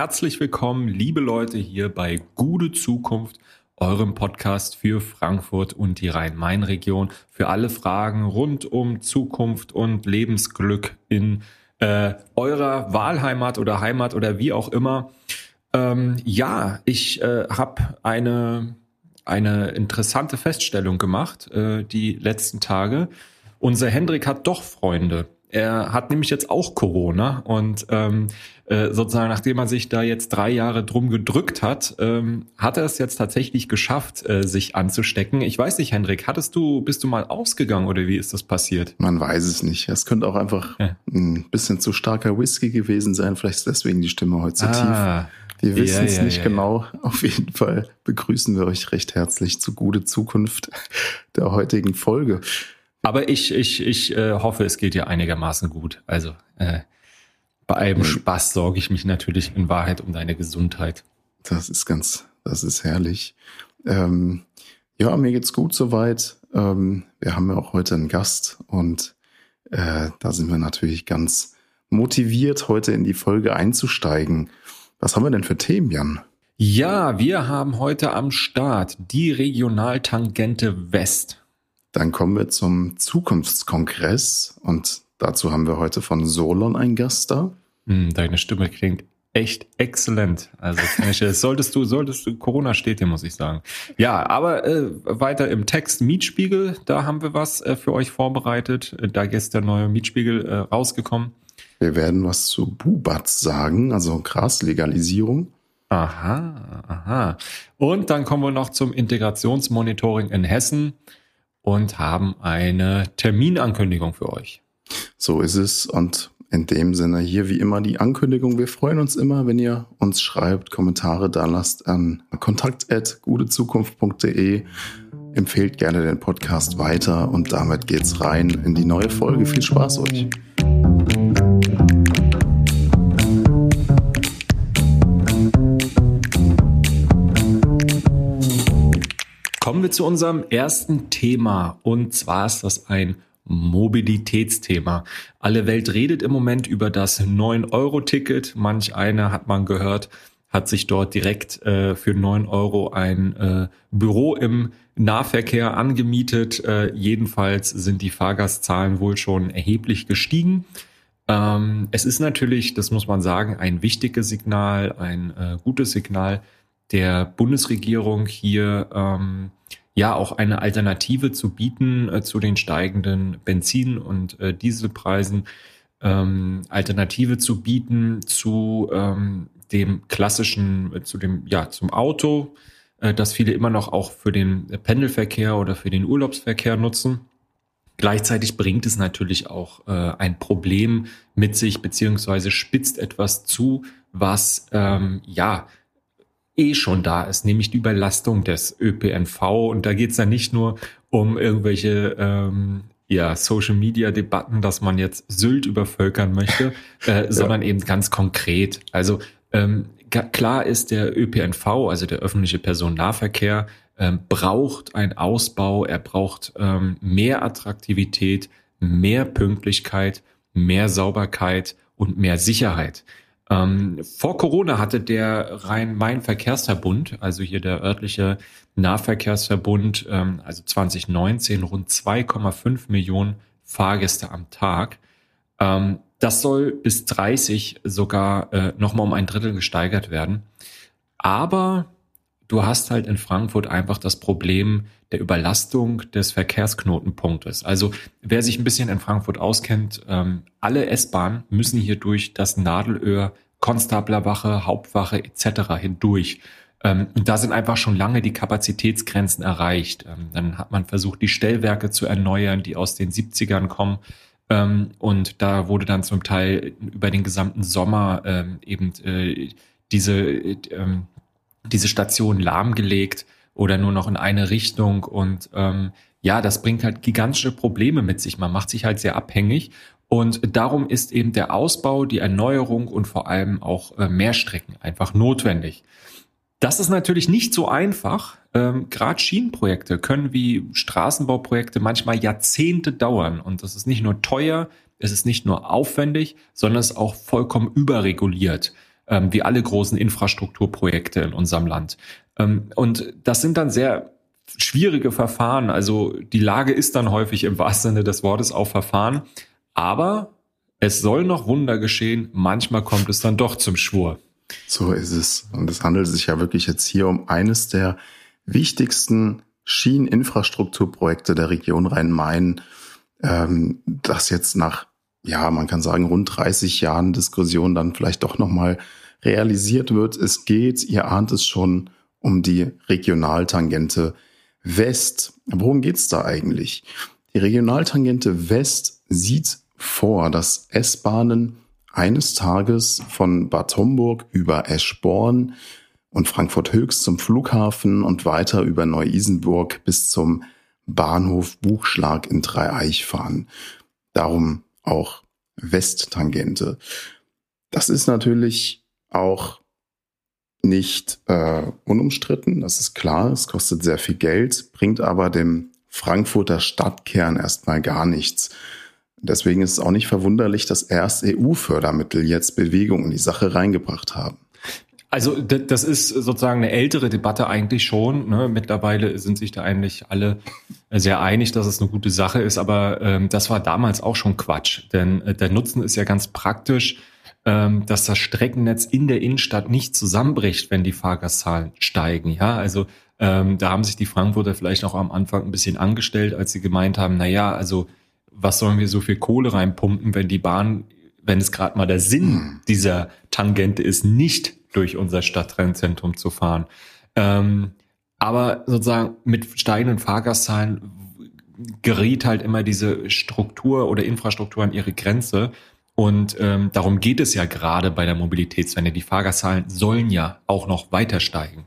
herzlich willkommen, liebe Leute, hier bei Gute Zukunft, eurem Podcast für Frankfurt und die Rhein-Main-Region, für alle Fragen rund um Zukunft und Lebensglück in äh, eurer Wahlheimat oder Heimat oder wie auch immer. Ähm, ja, ich äh, habe eine, eine interessante Feststellung gemacht äh, die letzten Tage. Unser Hendrik hat doch Freunde. Er hat nämlich jetzt auch Corona und ähm, äh, sozusagen, nachdem er sich da jetzt drei Jahre drum gedrückt hat, ähm, hat er es jetzt tatsächlich geschafft, äh, sich anzustecken. Ich weiß nicht, Hendrik, hattest du, bist du mal ausgegangen oder wie ist das passiert? Man weiß es nicht. Es könnte auch einfach ja. ein bisschen zu starker Whisky gewesen sein. Vielleicht ist deswegen die Stimme heute so ah. tief. Wir wissen es ja, ja, nicht genau. Auf jeden Fall begrüßen wir euch recht herzlich zu gute Zukunft der heutigen Folge. Aber ich, ich, ich äh, hoffe, es geht dir einigermaßen gut. Also äh, bei allem Spaß sorge ich mich natürlich in Wahrheit um deine Gesundheit. Das ist ganz, das ist herrlich. Ähm, ja, mir geht's gut soweit. Ähm, wir haben ja auch heute einen Gast und äh, da sind wir natürlich ganz motiviert, heute in die Folge einzusteigen. Was haben wir denn für Themen, Jan? Ja, wir haben heute am Start die Regionaltangente West. Dann kommen wir zum Zukunftskongress und dazu haben wir heute von Solon einen Gast da. Hm, deine Stimme klingt echt exzellent. Also solltest du, solltest du, Corona steht dir, muss ich sagen. Ja, aber äh, weiter im Text Mietspiegel, da haben wir was äh, für euch vorbereitet. Da ist der neue Mietspiegel äh, rausgekommen. Wir werden was zu Bubatz sagen, also Graslegalisierung. Aha, aha. Und dann kommen wir noch zum Integrationsmonitoring in Hessen und haben eine Terminankündigung für euch. So ist es. Und in dem Sinne hier wie immer die Ankündigung. Wir freuen uns immer, wenn ihr uns schreibt, Kommentare da lasst an kontakt.gutezukunft.de. Empfehlt gerne den Podcast weiter und damit geht's rein in die neue Folge. Viel Spaß euch. Kommen wir zu unserem ersten Thema und zwar ist das ein Mobilitätsthema. Alle Welt redet im Moment über das 9-Euro-Ticket. Manch einer hat man gehört, hat sich dort direkt äh, für 9 Euro ein äh, Büro im Nahverkehr angemietet. Äh, jedenfalls sind die Fahrgastzahlen wohl schon erheblich gestiegen. Ähm, es ist natürlich, das muss man sagen, ein wichtiges Signal, ein äh, gutes Signal der Bundesregierung hier ähm, ja auch eine Alternative zu bieten äh, zu den steigenden Benzin- und äh, Dieselpreisen, ähm, Alternative zu bieten zu ähm, dem klassischen, äh, zu dem, ja, zum Auto, äh, das viele immer noch auch für den Pendelverkehr oder für den Urlaubsverkehr nutzen. Gleichzeitig bringt es natürlich auch äh, ein Problem mit sich, beziehungsweise spitzt etwas zu, was ähm, ja eh schon da ist, nämlich die Überlastung des ÖPNV. Und da geht es dann nicht nur um irgendwelche ähm, ja, Social-Media-Debatten, dass man jetzt Sylt übervölkern möchte, äh, ja. sondern eben ganz konkret. Also ähm, klar ist, der ÖPNV, also der öffentliche Personennahverkehr, ähm, braucht einen Ausbau, er braucht ähm, mehr Attraktivität, mehr Pünktlichkeit, mehr Sauberkeit und mehr Sicherheit. Ähm, vor Corona hatte der Rhein-Main-Verkehrsverbund, also hier der örtliche Nahverkehrsverbund, ähm, also 2019 rund 2,5 Millionen Fahrgäste am Tag. Ähm, das soll bis 30 sogar äh, nochmal um ein Drittel gesteigert werden. Aber du hast halt in Frankfurt einfach das Problem der Überlastung des Verkehrsknotenpunktes. Also wer sich ein bisschen in Frankfurt auskennt, ähm, alle S-Bahnen müssen hier durch das Nadelöhr, Konstablerwache, Hauptwache etc. hindurch. Ähm, und da sind einfach schon lange die Kapazitätsgrenzen erreicht. Ähm, dann hat man versucht, die Stellwerke zu erneuern, die aus den 70ern kommen. Ähm, und da wurde dann zum Teil über den gesamten Sommer ähm, eben äh, diese äh, diese Station lahmgelegt oder nur noch in eine Richtung. Und ähm, ja, das bringt halt gigantische Probleme mit sich. Man macht sich halt sehr abhängig. Und darum ist eben der Ausbau, die Erneuerung und vor allem auch äh, Mehrstrecken einfach notwendig. Das ist natürlich nicht so einfach. Ähm, Gerade Schienenprojekte können wie Straßenbauprojekte manchmal Jahrzehnte dauern. Und das ist nicht nur teuer, es ist nicht nur aufwendig, sondern es ist auch vollkommen überreguliert. Ähm, wie alle großen Infrastrukturprojekte in unserem Land. Ähm, und das sind dann sehr schwierige Verfahren. Also die Lage ist dann häufig im wahrsten Sinne des Wortes auch Verfahren. Aber es soll noch Wunder geschehen. Manchmal kommt es dann doch zum Schwur. So ist es. Und es handelt sich ja wirklich jetzt hier um eines der wichtigsten Schieneninfrastrukturprojekte der Region Rhein-Main, ähm, das jetzt nach, ja, man kann sagen, rund 30 Jahren Diskussion dann vielleicht doch nochmal realisiert wird. Es geht, ihr ahnt es schon, um die Regionaltangente West. Worum geht's da eigentlich? Die Regionaltangente West sieht vor, dass S-Bahnen eines Tages von Bad Homburg über Eschborn und Frankfurt Höchst zum Flughafen und weiter über Neu-Isenburg bis zum Bahnhof Buchschlag in Dreieich fahren. Darum auch Westtangente. Das ist natürlich auch nicht äh, unumstritten, das ist klar, es kostet sehr viel Geld, bringt aber dem Frankfurter Stadtkern erstmal gar nichts. Deswegen ist es auch nicht verwunderlich, dass erst EU-Fördermittel jetzt Bewegung in die Sache reingebracht haben. Also das ist sozusagen eine ältere Debatte eigentlich schon. Ne? Mittlerweile sind sich da eigentlich alle sehr einig, dass es eine gute Sache ist, aber ähm, das war damals auch schon Quatsch. Denn äh, der Nutzen ist ja ganz praktisch, ähm, dass das Streckennetz in der Innenstadt nicht zusammenbricht, wenn die Fahrgastzahlen steigen. Ja, also ähm, da haben sich die Frankfurter vielleicht auch am Anfang ein bisschen angestellt, als sie gemeint haben, na ja, also was sollen wir so viel Kohle reinpumpen, wenn die Bahn, wenn es gerade mal der Sinn hm. dieser Tangente ist, nicht durch unser Stadtrennzentrum zu fahren. Ähm, aber sozusagen mit steigenden Fahrgastzahlen geriet halt immer diese Struktur oder Infrastruktur an ihre Grenze. Und ähm, darum geht es ja gerade bei der Mobilitätswende. Die Fahrgastzahlen sollen ja auch noch weiter steigen.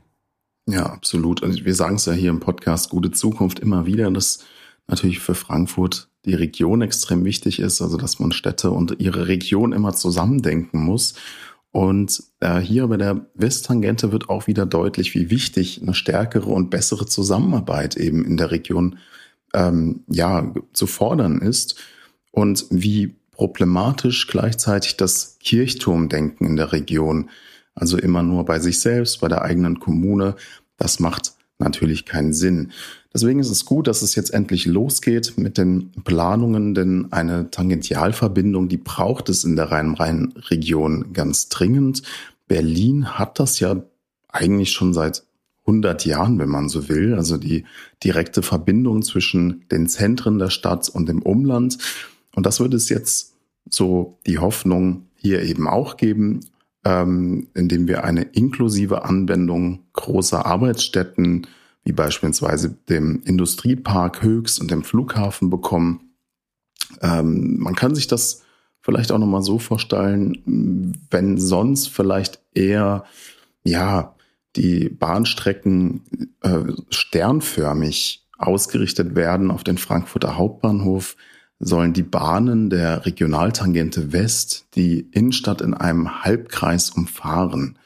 Ja, absolut. Also wir sagen es ja hier im Podcast Gute Zukunft immer wieder, dass natürlich für Frankfurt die Region extrem wichtig ist, also dass man Städte und ihre Region immer zusammendenken muss. Und äh, hier bei der Westtangente wird auch wieder deutlich, wie wichtig eine stärkere und bessere Zusammenarbeit eben in der Region ähm, ja zu fordern ist und wie problematisch gleichzeitig das Kirchturmdenken in der Region, also immer nur bei sich selbst, bei der eigenen Kommune, das macht natürlich keinen Sinn. Deswegen ist es gut, dass es jetzt endlich losgeht mit den Planungen, denn eine Tangentialverbindung, die braucht es in der Rhein-Main-Region ganz dringend. Berlin hat das ja eigentlich schon seit 100 Jahren, wenn man so will, also die direkte Verbindung zwischen den Zentren der Stadt und dem Umland. Und das wird es jetzt so die Hoffnung hier eben auch geben, ähm, indem wir eine inklusive Anwendung großer Arbeitsstätten wie beispielsweise dem Industriepark Höchst und dem Flughafen bekommen. Ähm, man kann sich das vielleicht auch nochmal so vorstellen, wenn sonst vielleicht eher, ja, die Bahnstrecken äh, sternförmig ausgerichtet werden auf den Frankfurter Hauptbahnhof, sollen die Bahnen der Regionaltangente West die Innenstadt in einem Halbkreis umfahren.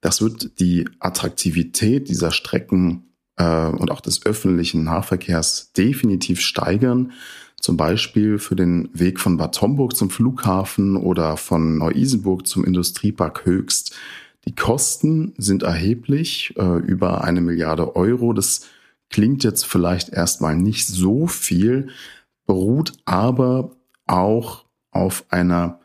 Das wird die Attraktivität dieser Strecken äh, und auch des öffentlichen Nahverkehrs definitiv steigern. Zum Beispiel für den Weg von Bad Homburg zum Flughafen oder von Neu-Isenburg zum Industriepark Höchst. Die Kosten sind erheblich, äh, über eine Milliarde Euro. Das klingt jetzt vielleicht erstmal nicht so viel, beruht aber auch auf einer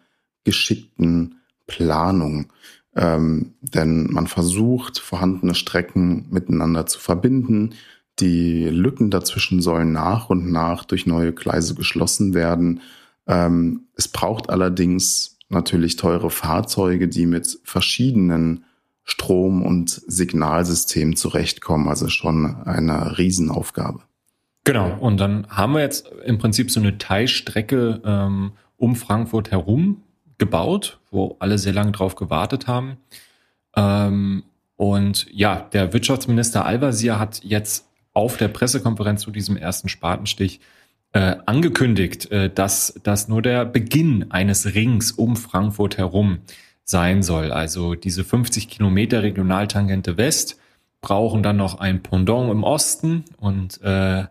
geschickten Planung. Ähm, denn man versucht, vorhandene Strecken miteinander zu verbinden. Die Lücken dazwischen sollen nach und nach durch neue Gleise geschlossen werden. Ähm, es braucht allerdings natürlich teure Fahrzeuge, die mit verschiedenen Strom- und Signalsystemen zurechtkommen. Also schon eine Riesenaufgabe. Genau. Und dann haben wir jetzt im Prinzip so eine Teilstrecke ähm, um Frankfurt herum, gebaut, wo alle sehr lange drauf gewartet haben. Ähm, und ja, der Wirtschaftsminister Al-Wazir hat jetzt auf der Pressekonferenz zu diesem ersten Spatenstich äh, angekündigt, äh, dass das nur der Beginn eines Rings um Frankfurt herum sein soll. Also diese 50 Kilometer Regionaltangente West brauchen dann noch ein Pendant im Osten und äh,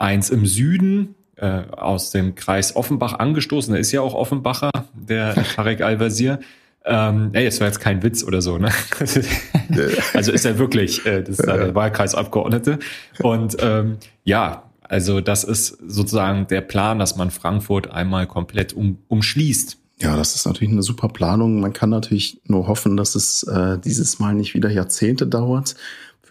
eins im Süden äh, aus dem Kreis Offenbach angestoßen. Er ist ja auch Offenbacher, der Tarek Al-Wazir. Ähm, ey, das war jetzt kein Witz oder so, ne? also ist er wirklich, äh, das ist der Wahlkreisabgeordnete. Und ähm, ja, also das ist sozusagen der Plan, dass man Frankfurt einmal komplett um, umschließt. Ja, das ist natürlich eine super Planung. Man kann natürlich nur hoffen, dass es äh, dieses Mal nicht wieder Jahrzehnte dauert.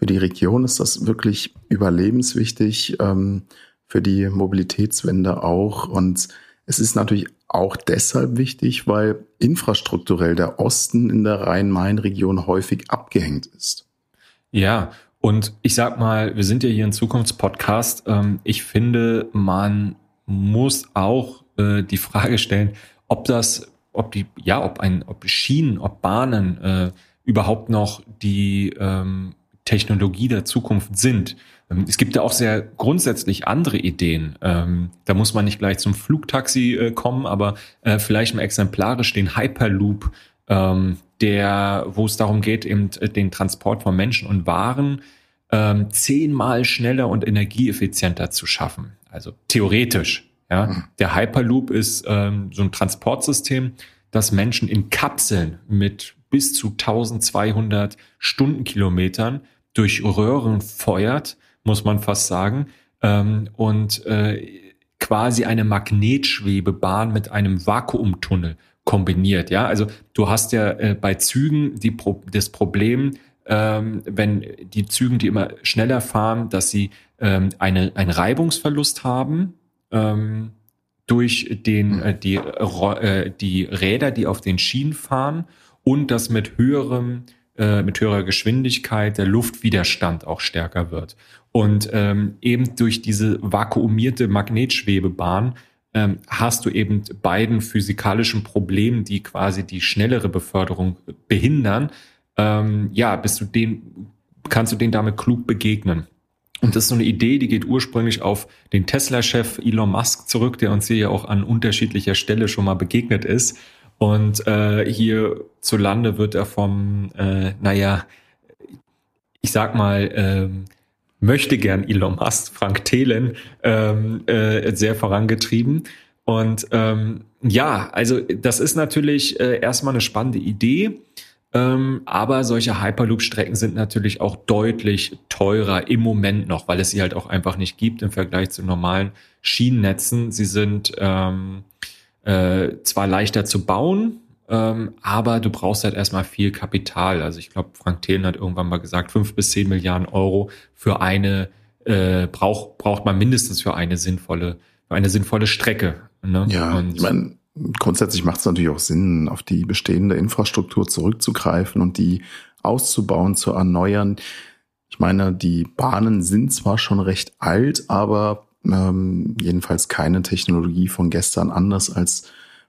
Für die Region ist das wirklich überlebenswichtig, ähm, für die Mobilitätswende auch. Und es ist natürlich auch deshalb wichtig, weil infrastrukturell der Osten in der Rhein-Main-Region häufig abgehängt ist. Ja, und ich sag mal, wir sind ja hier ein Zukunftspodcast. Ähm, ich finde, man muss auch äh, die Frage stellen, ob das, ob die, ja, ob ein, ob Schienen, ob Bahnen äh, überhaupt noch die ähm, Technologie der Zukunft sind. Ähm, es gibt ja auch sehr grundsätzlich andere Ideen. Ähm, da muss man nicht gleich zum Flugtaxi äh, kommen, aber äh, vielleicht mal exemplarisch den Hyperloop, ähm, der, wo es darum geht, eben äh, den Transport von Menschen und Waren zehnmal schneller und energieeffizienter zu schaffen. Also theoretisch. Ja, mhm. der Hyperloop ist so ein Transportsystem, das Menschen in Kapseln mit bis zu 1200 Stundenkilometern durch Röhren feuert, muss man fast sagen, ähm, und äh, quasi eine Magnetschwebebahn mit einem Vakuumtunnel kombiniert. Ja, also du hast ja äh, bei Zügen die Pro das Problem, ähm, wenn die Zügen, die immer schneller fahren, dass sie ähm, eine, einen Reibungsverlust haben ähm, durch den, äh, die, äh, die Räder, die auf den Schienen fahren und das mit höherem äh, mit höherer Geschwindigkeit der Luftwiderstand auch stärker wird. Und ähm, eben durch diese vakuumierte Magnetschwebebahn ähm, hast du eben beiden physikalischen Problemen, die quasi die schnellere Beförderung behindern, ähm, ja, bist du den, kannst du denen damit klug begegnen. Und das ist so eine Idee, die geht ursprünglich auf den Tesla-Chef Elon Musk zurück, der uns hier ja auch an unterschiedlicher Stelle schon mal begegnet ist. Und äh, hier zu Lande wird er vom, äh, naja, ich sag mal, ähm, möchte gern Elon Musk, Frank Thelen, ähm, äh, sehr vorangetrieben. Und ähm, ja, also das ist natürlich äh, erstmal eine spannende Idee. Ähm, aber solche Hyperloop-Strecken sind natürlich auch deutlich teurer im Moment noch, weil es sie halt auch einfach nicht gibt im Vergleich zu normalen Schienennetzen. Sie sind ähm, äh, zwar leichter zu bauen, ähm, aber du brauchst halt erstmal viel Kapital. Also ich glaube, Frank Thelen hat irgendwann mal gesagt, fünf bis zehn Milliarden Euro für eine äh, braucht braucht man mindestens für eine sinnvolle für eine sinnvolle Strecke. Ne? Ja, Und, ich meine, grundsätzlich macht es natürlich auch Sinn, auf die bestehende Infrastruktur zurückzugreifen und die auszubauen, zu erneuern. Ich meine, die Bahnen sind zwar schon recht alt, aber ähm, jedenfalls keine Technologie von gestern anders als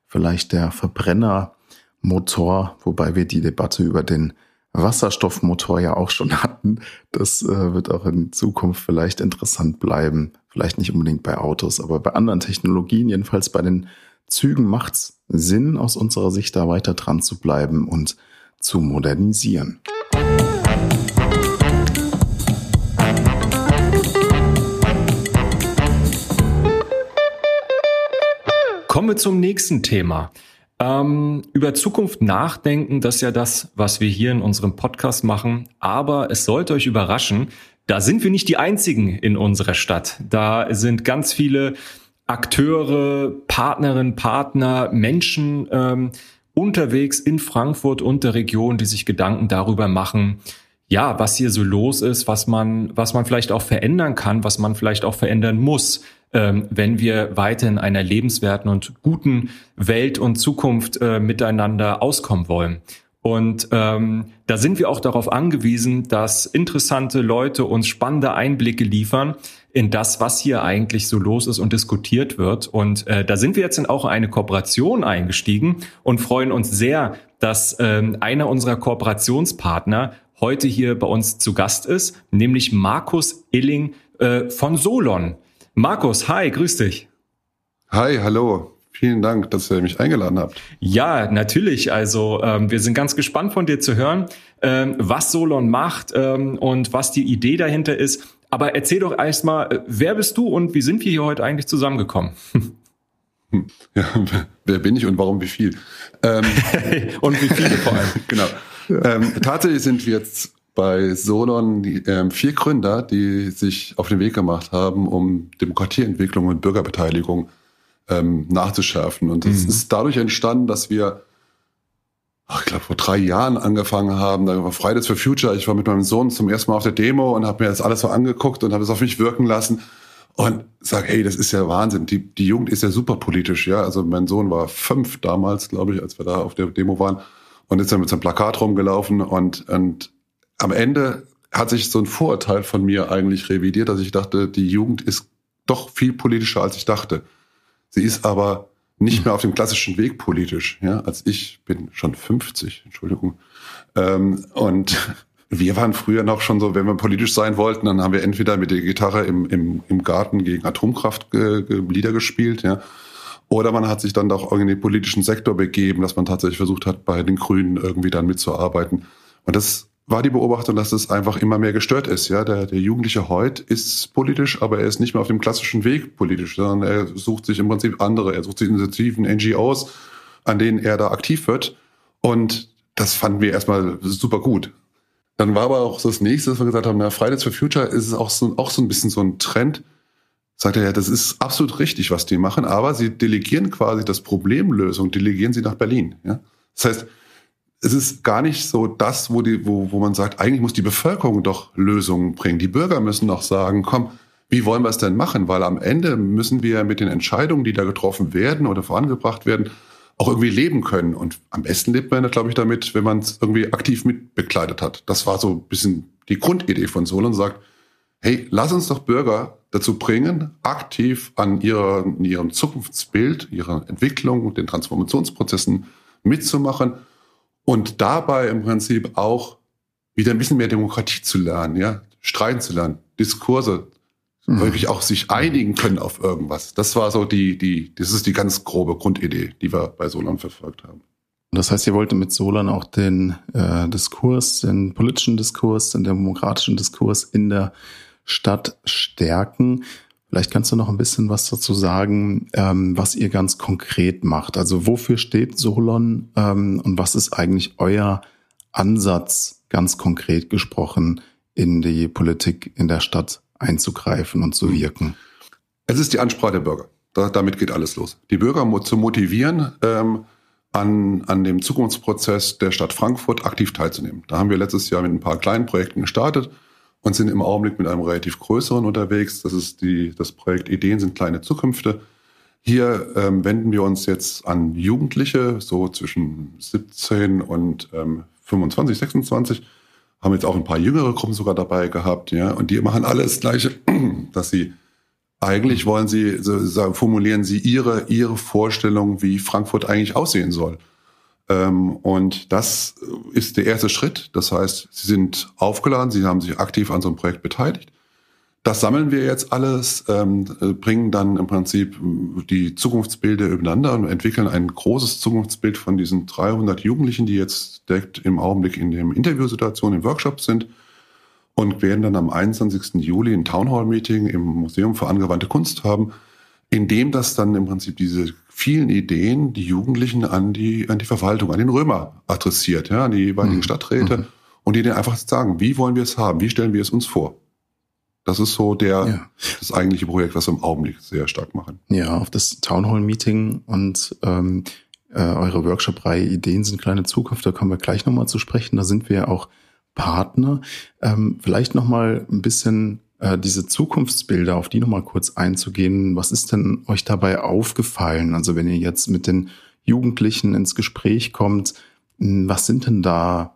vielleicht der Verbrennermotor, wobei wir die Debatte über den Wasserstoffmotor ja auch schon hatten. Das äh, wird auch in Zukunft vielleicht interessant bleiben. Vielleicht nicht unbedingt bei Autos, aber bei anderen Technologien, jedenfalls bei den Zügen macht es Sinn, aus unserer Sicht da weiter dran zu bleiben und zu modernisieren. Kommen wir zum nächsten Thema. Ähm, über Zukunft nachdenken, das ist ja das, was wir hier in unserem Podcast machen. Aber es sollte euch überraschen, da sind wir nicht die einzigen in unserer Stadt. Da sind ganz viele Akteure, Partnerinnen, Partner, Menschen ähm, unterwegs in Frankfurt und der Region, die sich Gedanken darüber machen, ja, was hier so los ist, was man, was man vielleicht auch verändern kann, was man vielleicht auch verändern muss ähm, wenn wir weiter in einer lebenswerten und guten Welt und Zukunft äh, miteinander auskommen wollen. Und ähm, da sind wir auch darauf angewiesen, dass interessante Leute uns spannende Einblicke liefern in das, was hier eigentlich so los ist und diskutiert wird. Und äh, da sind wir jetzt in auch eine Kooperation eingestiegen und freuen uns sehr, dass ähm, einer unserer Kooperationspartner heute hier bei uns zu Gast ist, nämlich Markus Illing äh, von Solon. Markus, hi, grüß dich. Hi, hallo. Vielen Dank, dass ihr mich eingeladen habt. Ja, natürlich. Also ähm, wir sind ganz gespannt von dir zu hören, ähm, was Solon macht ähm, und was die Idee dahinter ist. Aber erzähl doch erstmal, äh, wer bist du und wie sind wir hier heute eigentlich zusammengekommen? Ja, wer bin ich und warum wie viel? Ähm, und wie viele vor allem. genau. Ähm, tatsächlich sind wir jetzt bei Solon ähm, vier Gründer, die sich auf den Weg gemacht haben, um Demokratieentwicklung und Bürgerbeteiligung ähm, nachzuschärfen. Und es mhm. ist dadurch entstanden, dass wir, ach, ich glaube, vor drei Jahren angefangen haben. Da war Fridays for Future. Ich war mit meinem Sohn zum ersten Mal auf der Demo und habe mir das alles so angeguckt und habe es auf mich wirken lassen und sag, hey, das ist ja Wahnsinn. Die, die Jugend ist ja super politisch, ja. Also mein Sohn war fünf damals, glaube ich, als wir da auf der Demo waren und ist dann mit seinem Plakat rumgelaufen und, und am Ende hat sich so ein Vorurteil von mir eigentlich revidiert, dass ich dachte, die Jugend ist doch viel politischer, als ich dachte. Sie ist aber nicht mehr auf dem klassischen Weg politisch. Ja, als ich bin schon 50, Entschuldigung. Ähm, und wir waren früher noch schon so, wenn wir politisch sein wollten, dann haben wir entweder mit der Gitarre im, im, im Garten gegen Atomkraft äh, Lieder gespielt, ja. Oder man hat sich dann doch in den politischen Sektor begeben, dass man tatsächlich versucht hat, bei den Grünen irgendwie dann mitzuarbeiten. Und das war die Beobachtung, dass es einfach immer mehr gestört ist. Ja, der, der Jugendliche heute ist politisch, aber er ist nicht mehr auf dem klassischen Weg politisch, sondern er sucht sich im Prinzip andere. Er sucht sich Initiativen, NGOs, an denen er da aktiv wird. Und das fanden wir erstmal super gut. Dann war aber auch das nächste, was wir gesagt haben, na, Fridays for Future ist auch so, auch so ein bisschen so ein Trend. Sagt er ja, das ist absolut richtig, was die machen, aber sie delegieren quasi das Problemlösung, delegieren sie nach Berlin. Ja? Das heißt, es ist gar nicht so das, wo, die, wo, wo man sagt, eigentlich muss die Bevölkerung doch Lösungen bringen. Die Bürger müssen doch sagen, komm, wie wollen wir es denn machen? Weil am Ende müssen wir mit den Entscheidungen, die da getroffen werden oder vorangebracht werden, auch irgendwie leben können. Und am besten lebt man, glaube ich, damit, wenn man es irgendwie aktiv mitbekleidet hat. Das war so ein bisschen die Grundidee von Solon, sagt, hey, lass uns doch Bürger dazu bringen, aktiv an ihrer, ihrem Zukunftsbild, ihrer Entwicklung, den Transformationsprozessen mitzumachen und dabei im Prinzip auch wieder ein bisschen mehr Demokratie zu lernen, ja, streiten zu lernen, Diskurse, mhm. wirklich auch sich einigen können auf irgendwas. Das war so die, die, das ist die ganz grobe Grundidee, die wir bei Solon verfolgt haben. Das heißt, ihr wolltet mit Solon auch den äh, Diskurs, den politischen Diskurs, den demokratischen Diskurs in der Stadt stärken. Vielleicht kannst du noch ein bisschen was dazu sagen, ähm, was ihr ganz konkret macht. Also wofür steht Solon ähm, und was ist eigentlich euer Ansatz, ganz konkret gesprochen, in die Politik in der Stadt einzugreifen und zu wirken? Es ist die Ansprache der Bürger. Da, damit geht alles los. Die Bürger zu motivieren, ähm, an, an dem Zukunftsprozess der Stadt Frankfurt aktiv teilzunehmen. Da haben wir letztes Jahr mit ein paar kleinen Projekten gestartet und sind im Augenblick mit einem relativ größeren unterwegs. Das ist die, das Projekt Ideen sind kleine Zukünfte. Hier ähm, wenden wir uns jetzt an Jugendliche, so zwischen 17 und ähm, 25, 26. Haben jetzt auch ein paar jüngere Gruppen sogar dabei gehabt, ja. Und die machen alles Gleiche, dass sie eigentlich wollen sie, so formulieren sie ihre, ihre Vorstellung, wie Frankfurt eigentlich aussehen soll. Ähm, und das ist der erste Schritt. Das heißt, Sie sind aufgeladen, Sie haben sich aktiv an so einem Projekt beteiligt. Das sammeln wir jetzt alles, ähm, bringen dann im Prinzip die Zukunftsbilder übereinander und entwickeln ein großes Zukunftsbild von diesen 300 Jugendlichen, die jetzt direkt im Augenblick in dem Interviewsituation im Workshop sind und werden dann am 21. Juli ein Townhall-Meeting im Museum für angewandte Kunst haben, in dem das dann im Prinzip diese vielen Ideen die Jugendlichen an die, an die Verwaltung, an den Römer adressiert, ja, an die jeweiligen mhm. Stadträte mhm. und die denen einfach sagen, wie wollen wir es haben, wie stellen wir es uns vor. Das ist so der, ja. das eigentliche Projekt, was wir im Augenblick sehr stark machen. Ja, auf das Townhall-Meeting und ähm, äh, eure Workshop-Reihe Ideen sind kleine Zukunft, da kommen wir gleich nochmal zu sprechen. Da sind wir auch Partner. Ähm, vielleicht nochmal ein bisschen äh, diese Zukunftsbilder, auf die nochmal kurz einzugehen. Was ist denn euch dabei aufgefallen? Also wenn ihr jetzt mit den Jugendlichen ins Gespräch kommt, hm, was sind denn da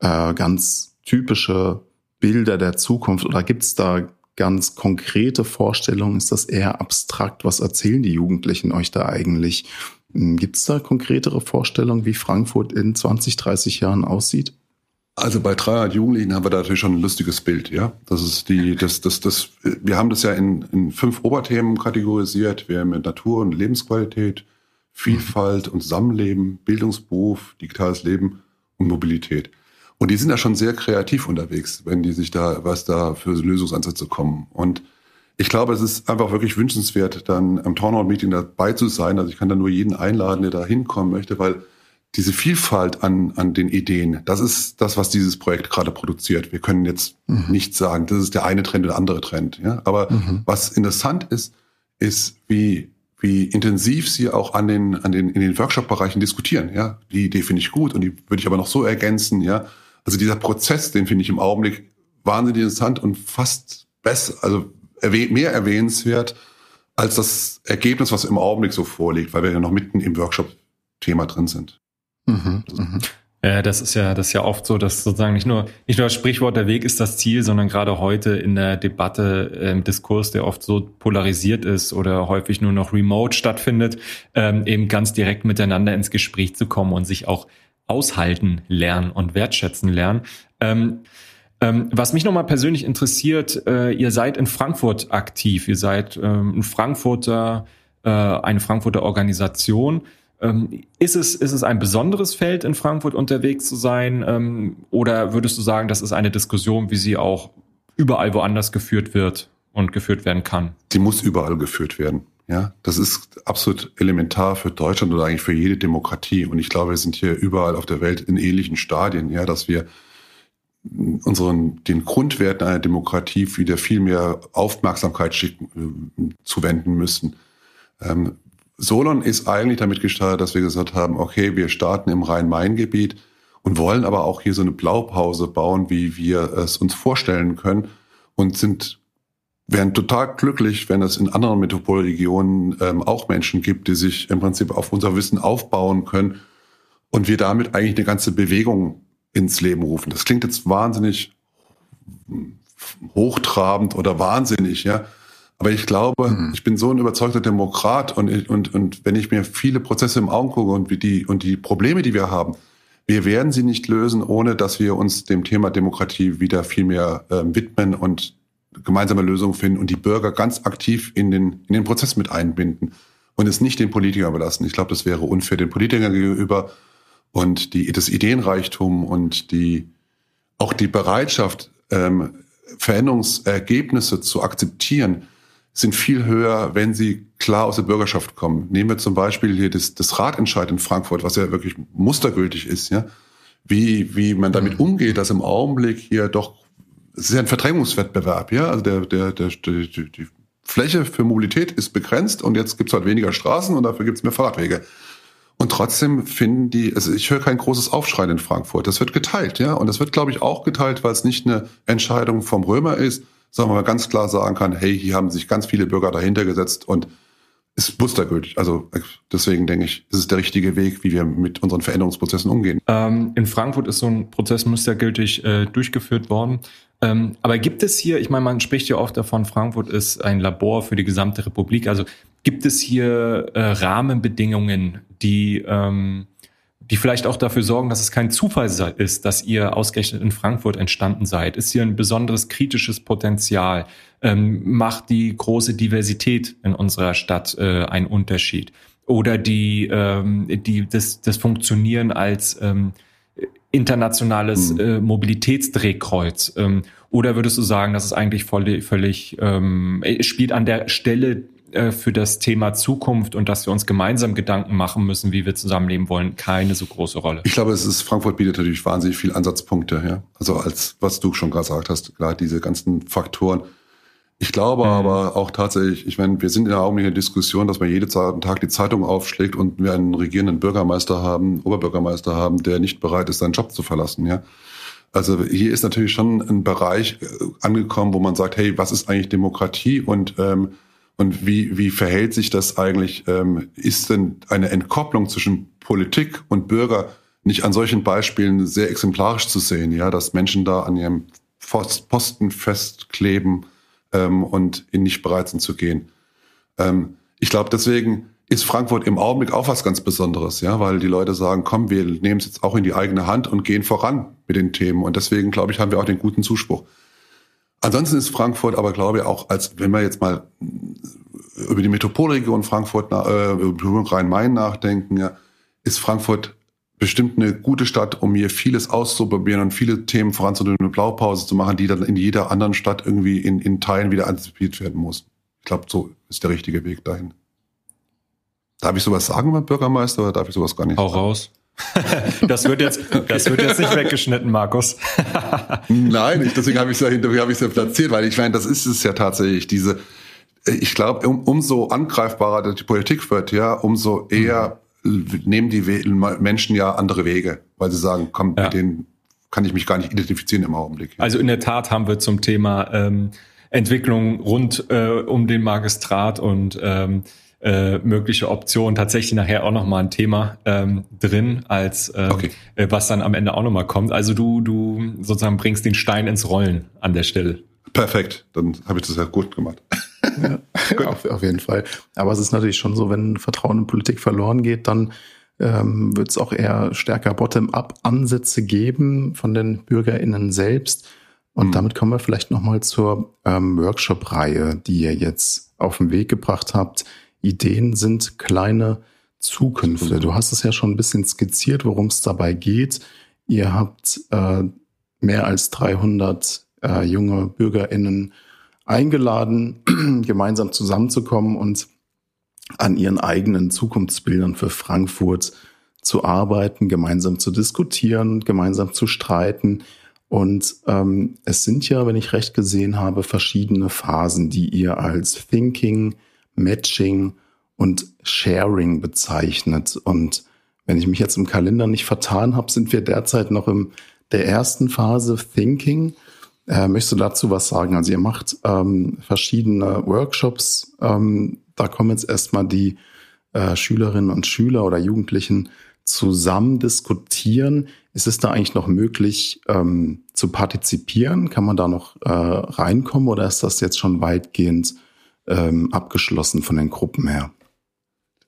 äh, ganz typische Bilder der Zukunft oder gibt es da ganz konkrete Vorstellungen? Ist das eher abstrakt? Was erzählen die Jugendlichen euch da eigentlich? Hm, gibt es da konkretere Vorstellungen, wie Frankfurt in 20, 30 Jahren aussieht? Also bei 300 Jugendlichen haben wir da natürlich schon ein lustiges Bild, ja. Das ist die, das, das, das, wir haben das ja in, in fünf Oberthemen kategorisiert. Wir haben Natur und Lebensqualität, Vielfalt und Zusammenleben, Bildungsberuf, digitales Leben und Mobilität. Und die sind da schon sehr kreativ unterwegs, wenn die sich da, was da für Lösungsansätze kommen. Und ich glaube, es ist einfach wirklich wünschenswert, dann am Townhall-Meeting dabei zu sein. Also ich kann da nur jeden einladen, der da hinkommen möchte, weil diese Vielfalt an, an den Ideen, das ist das, was dieses Projekt gerade produziert. Wir können jetzt mhm. nicht sagen, das ist der eine Trend oder der andere Trend. Ja? Aber mhm. was interessant ist, ist, wie, wie intensiv sie auch an den, an den, in den Workshop-Bereichen diskutieren. Ja? Die Idee finde ich gut und die würde ich aber noch so ergänzen. Ja? Also dieser Prozess, den finde ich im Augenblick wahnsinnig interessant und fast besser, also mehr erwähnenswert als das Ergebnis, was im Augenblick so vorliegt, weil wir ja noch mitten im Workshop-Thema drin sind. Mhm, mh. Ja, das ist ja, das ist ja oft so, dass sozusagen nicht nur, nicht nur das Sprichwort, der Weg ist das Ziel, sondern gerade heute in der Debatte, im Diskurs, der oft so polarisiert ist oder häufig nur noch remote stattfindet, ähm, eben ganz direkt miteinander ins Gespräch zu kommen und sich auch aushalten lernen und wertschätzen lernen. Ähm, ähm, was mich nochmal persönlich interessiert, äh, ihr seid in Frankfurt aktiv, ihr seid ähm, ein Frankfurter, äh, eine Frankfurter Organisation. Ähm, ist, es, ist es ein besonderes Feld, in Frankfurt unterwegs zu sein? Ähm, oder würdest du sagen, das ist eine Diskussion, wie sie auch überall woanders geführt wird und geführt werden kann? Sie muss überall geführt werden. Ja, das ist absolut elementar für Deutschland oder eigentlich für jede Demokratie. Und ich glaube, wir sind hier überall auf der Welt in ähnlichen Stadien, ja, dass wir unseren, den Grundwerten einer Demokratie wieder viel mehr Aufmerksamkeit schicken, äh, zuwenden müssen. Ähm, Solon ist eigentlich damit gestartet, dass wir gesagt haben, okay, wir starten im Rhein-Main-Gebiet und wollen aber auch hier so eine Blaupause bauen, wie wir es uns vorstellen können und sind wären total glücklich, wenn es in anderen Metropolregionen ähm, auch Menschen gibt, die sich im Prinzip auf unser Wissen aufbauen können und wir damit eigentlich eine ganze Bewegung ins Leben rufen. Das klingt jetzt wahnsinnig hochtrabend oder wahnsinnig, ja. Aber ich glaube, mhm. ich bin so ein überzeugter Demokrat und, und, und wenn ich mir viele Prozesse im Augen gucke und, wie die, und die Probleme, die wir haben, wir werden sie nicht lösen, ohne dass wir uns dem Thema Demokratie wieder viel mehr äh, widmen und gemeinsame Lösungen finden und die Bürger ganz aktiv in den, in den Prozess mit einbinden und es nicht den Politikern überlassen. Ich glaube, das wäre unfair den Politikern gegenüber und die, das Ideenreichtum und die, auch die Bereitschaft, ähm, Veränderungsergebnisse zu akzeptieren, sind viel höher, wenn sie klar aus der Bürgerschaft kommen. Nehmen wir zum Beispiel hier das, das Ratentscheid in Frankfurt, was ja wirklich mustergültig ist, ja. Wie, wie man damit mhm. umgeht, dass im Augenblick hier doch, es ist ja ein Verdrängungswettbewerb, ja. Also der, der, der, die, die Fläche für Mobilität ist begrenzt und jetzt gibt's halt weniger Straßen und dafür gibt's mehr Fahrradwege. Und trotzdem finden die, also ich höre kein großes Aufschreien in Frankfurt. Das wird geteilt, ja. Und das wird, glaube ich, auch geteilt, weil es nicht eine Entscheidung vom Römer ist, sondern man ganz klar sagen kann, hey, hier haben sich ganz viele Bürger dahinter gesetzt und ist mustergültig. Also deswegen denke ich, ist es der richtige Weg, wie wir mit unseren Veränderungsprozessen umgehen. Ähm, in Frankfurt ist so ein Prozess mustergültig äh, durchgeführt worden. Ähm, aber gibt es hier, ich meine, man spricht ja oft davon, Frankfurt ist ein Labor für die gesamte Republik. Also gibt es hier äh, Rahmenbedingungen, die ähm, die vielleicht auch dafür sorgen, dass es kein Zufall ist, dass ihr ausgerechnet in Frankfurt entstanden seid? Ist hier ein besonderes kritisches Potenzial? Ähm, macht die große Diversität in unserer Stadt äh, einen Unterschied? Oder die, ähm, die, das, das Funktionieren als ähm, internationales mhm. äh, Mobilitätsdrehkreuz? Ähm, oder würdest du sagen, dass es eigentlich voll, völlig ähm, spielt an der Stelle äh, für das Thema Zukunft und dass wir uns gemeinsam Gedanken machen müssen, wie wir zusammenleben wollen, keine so große Rolle. Ich glaube, es ist, Frankfurt bietet natürlich wahnsinnig viele Ansatzpunkte, ja. Also als, was du schon gesagt hast, klar, diese ganzen Faktoren. Ich glaube mhm. aber auch tatsächlich, ich meine, wir sind in der augenblicklichen Diskussion, dass man jeden Tag die Zeitung aufschlägt und wir einen regierenden Bürgermeister haben, Oberbürgermeister haben, der nicht bereit ist, seinen Job zu verlassen, ja. Also hier ist natürlich schon ein Bereich äh, angekommen, wo man sagt, hey, was ist eigentlich Demokratie und ähm, und wie, wie verhält sich das eigentlich? Ähm, ist denn eine Entkopplung zwischen Politik und Bürger nicht an solchen Beispielen sehr exemplarisch zu sehen, ja, dass Menschen da an ihrem Posten festkleben ähm, und in nicht bereit sind zu gehen. Ähm, ich glaube, deswegen ist Frankfurt im Augenblick auch was ganz Besonderes, ja, weil die Leute sagen, komm, wir nehmen es jetzt auch in die eigene Hand und gehen voran mit den Themen. Und deswegen, glaube ich, haben wir auch den guten Zuspruch. Ansonsten ist Frankfurt aber, glaube ich, auch als, wenn wir jetzt mal über die Metropolregion Frankfurt, äh, Rhein-Main nachdenken, ja, ist Frankfurt bestimmt eine gute Stadt, um hier vieles auszuprobieren und viele Themen voranzudrehen, eine Blaupause zu machen, die dann in jeder anderen Stadt irgendwie in, in Teilen wieder antizipiert werden muss. Ich glaube, so ist der richtige Weg dahin. Darf ich sowas sagen beim Bürgermeister oder darf ich sowas gar nicht? Hau raus. das wird jetzt, das wird jetzt nicht weggeschnitten, Markus. Nein, ich, deswegen habe ich es ja es ja platziert, weil ich meine, das ist es ja tatsächlich diese. Ich glaube, um, umso angreifbarer die Politik wird, ja, umso eher mhm. nehmen die Menschen ja andere Wege, weil sie sagen, komm, ja. mit denen kann ich mich gar nicht identifizieren im Augenblick. Also in der Tat haben wir zum Thema ähm, Entwicklung rund äh, um den Magistrat und ähm, äh, mögliche Optionen tatsächlich nachher auch nochmal ein Thema ähm, drin, als äh, okay. was dann am Ende auch nochmal kommt. Also du, du sozusagen bringst den Stein ins Rollen an der Stelle. Perfekt, dann habe ich das ja gut gemacht. ja, auf, auf jeden Fall. Aber es ist natürlich schon so, wenn Vertrauen in Politik verloren geht, dann ähm, wird es auch eher stärker Bottom-up-Ansätze geben von den BürgerInnen selbst. Und mhm. damit kommen wir vielleicht nochmal zur ähm, Workshop-Reihe, die ihr jetzt auf den Weg gebracht habt. Ideen sind kleine Zukünfte. Du hast es ja schon ein bisschen skizziert, worum es dabei geht. Ihr habt äh, mehr als 300 äh, junge BürgerInnen eingeladen, gemeinsam zusammenzukommen und an ihren eigenen Zukunftsbildern für Frankfurt zu arbeiten, gemeinsam zu diskutieren, gemeinsam zu streiten. Und ähm, es sind ja, wenn ich recht gesehen habe, verschiedene Phasen, die ihr als Thinking, Matching und Sharing bezeichnet. Und wenn ich mich jetzt im Kalender nicht vertan habe, sind wir derzeit noch in der ersten Phase Thinking. Äh, möchtest du dazu was sagen? Also ihr macht ähm, verschiedene Workshops. Ähm, da kommen jetzt erstmal die äh, Schülerinnen und Schüler oder Jugendlichen zusammen diskutieren. Ist es da eigentlich noch möglich ähm, zu partizipieren? Kann man da noch äh, reinkommen oder ist das jetzt schon weitgehend ähm, abgeschlossen von den Gruppen her?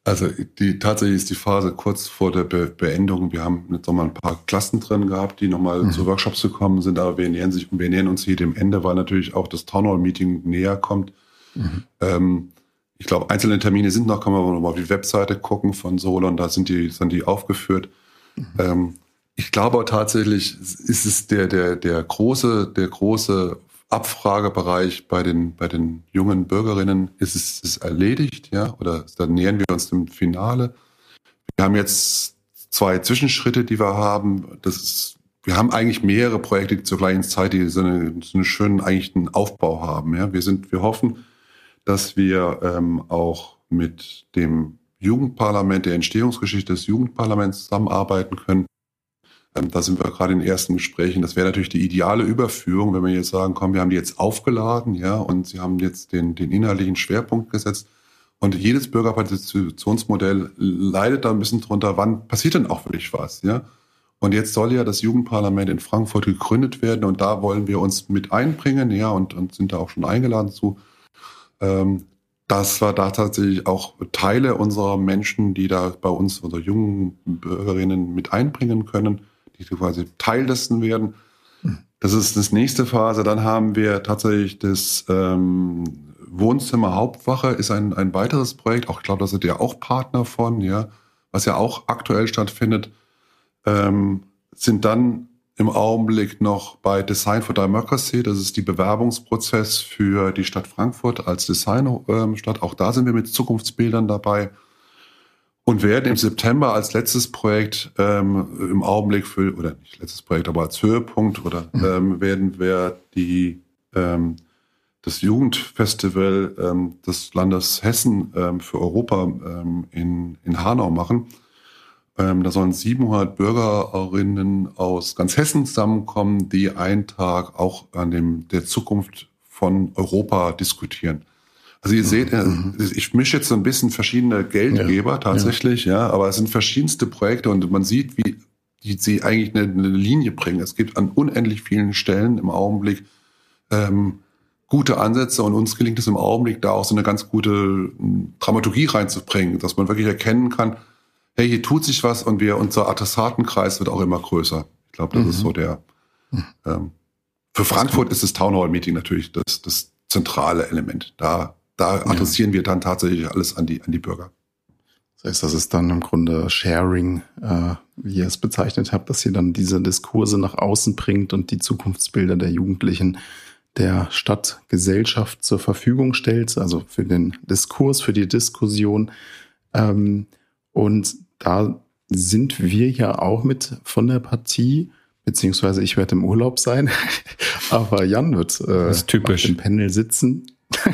Also die tatsächlich ist die Phase kurz vor der Be Beendung. Wir haben jetzt noch mal ein paar Klassen drin gehabt, die nochmal mhm. zu Workshops gekommen sind, aber wir nähern sich, wir nähern uns hier dem Ende, weil natürlich auch das Townhall-Meeting näher kommt. Mhm. Ähm, ich glaube, einzelne Termine sind noch, kann man noch mal auf die Webseite gucken von Solon, da sind die, sind die aufgeführt. Mhm. Ähm, ich glaube tatsächlich ist es der, der, der große, der große Abfragebereich bei den, bei den jungen Bürgerinnen ist es ist erledigt, ja, oder da nähern wir uns dem Finale. Wir haben jetzt zwei Zwischenschritte, die wir haben. Das ist, wir haben eigentlich mehrere Projekte zur gleichen Zeit, die so, eine, so einen schönen eigentlich einen Aufbau haben. Ja. Wir sind, wir hoffen, dass wir ähm, auch mit dem Jugendparlament, der Entstehungsgeschichte des Jugendparlaments zusammenarbeiten können da sind wir gerade in den ersten Gesprächen. Das wäre natürlich die ideale Überführung, wenn wir jetzt sagen, komm, wir haben die jetzt aufgeladen, ja, und sie haben jetzt den, den inhaltlichen Schwerpunkt gesetzt. Und jedes Bürgerpartizipationsmodell leidet da ein bisschen drunter, wann passiert denn auch wirklich was, ja? Und jetzt soll ja das Jugendparlament in Frankfurt gegründet werden und da wollen wir uns mit einbringen, ja, und, und sind da auch schon eingeladen zu. Ähm, dass wir da tatsächlich auch Teile unserer Menschen, die da bei uns, unsere jungen Bürgerinnen mit einbringen können die quasi Teil dessen werden. Das ist das nächste Phase. Dann haben wir tatsächlich das ähm, Wohnzimmer Hauptwache ist ein, ein weiteres Projekt. Auch ich glaube, da sind ja auch Partner von, ja, was ja auch aktuell stattfindet. Ähm, sind dann im Augenblick noch bei Design for Democracy. Das ist die Bewerbungsprozess für die Stadt Frankfurt als Designstadt. Ähm, auch da sind wir mit Zukunftsbildern dabei und werden im September als letztes Projekt ähm, im Augenblick für, oder nicht letztes Projekt, aber als Höhepunkt, oder mhm. ähm, werden wir die ähm, das Jugendfestival ähm, des Landes Hessen ähm, für Europa ähm, in, in Hanau machen. Ähm, da sollen 700 Bürgerinnen aus ganz Hessen zusammenkommen, die einen Tag auch an dem der Zukunft von Europa diskutieren. Also ihr seht, äh, mhm. ich mische jetzt so ein bisschen verschiedene Geldgeber ja, tatsächlich, ja. ja. aber es sind verschiedenste Projekte und man sieht, wie die, sie eigentlich eine, eine Linie bringen. Es gibt an unendlich vielen Stellen im Augenblick ähm, gute Ansätze und uns gelingt es im Augenblick, da auch so eine ganz gute hm, Dramaturgie reinzubringen, dass man wirklich erkennen kann, hey, hier tut sich was und wir, unser Adressatenkreis wird auch immer größer. Ich glaube, das mhm. ist so der. Mhm. Ähm, für Frankfurt ist das Town Hall Meeting natürlich das, das zentrale Element. Da da adressieren ja. wir dann tatsächlich alles an die, an die Bürger. Das heißt, das ist dann im Grunde Sharing, äh, wie ihr es bezeichnet habt, dass ihr dann diese Diskurse nach außen bringt und die Zukunftsbilder der Jugendlichen der Stadtgesellschaft zur Verfügung stellt, also für den Diskurs, für die Diskussion. Ähm, und da sind wir ja auch mit von der Partie, beziehungsweise ich werde im Urlaub sein, aber Jan wird äh, typisch. im Panel sitzen.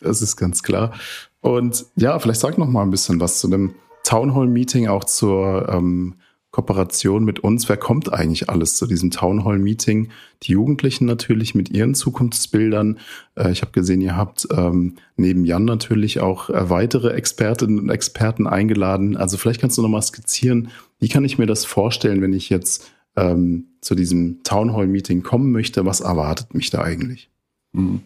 das ist ganz klar. Und ja, vielleicht sag noch mal ein bisschen was zu dem Townhall-Meeting, auch zur ähm, Kooperation mit uns. Wer kommt eigentlich alles zu diesem Townhall-Meeting? Die Jugendlichen natürlich mit ihren Zukunftsbildern. Äh, ich habe gesehen, ihr habt ähm, neben Jan natürlich auch äh, weitere Expertinnen und Experten eingeladen. Also vielleicht kannst du noch mal skizzieren, wie kann ich mir das vorstellen, wenn ich jetzt ähm, zu diesem Townhall-Meeting kommen möchte? Was erwartet mich da eigentlich? Mhm.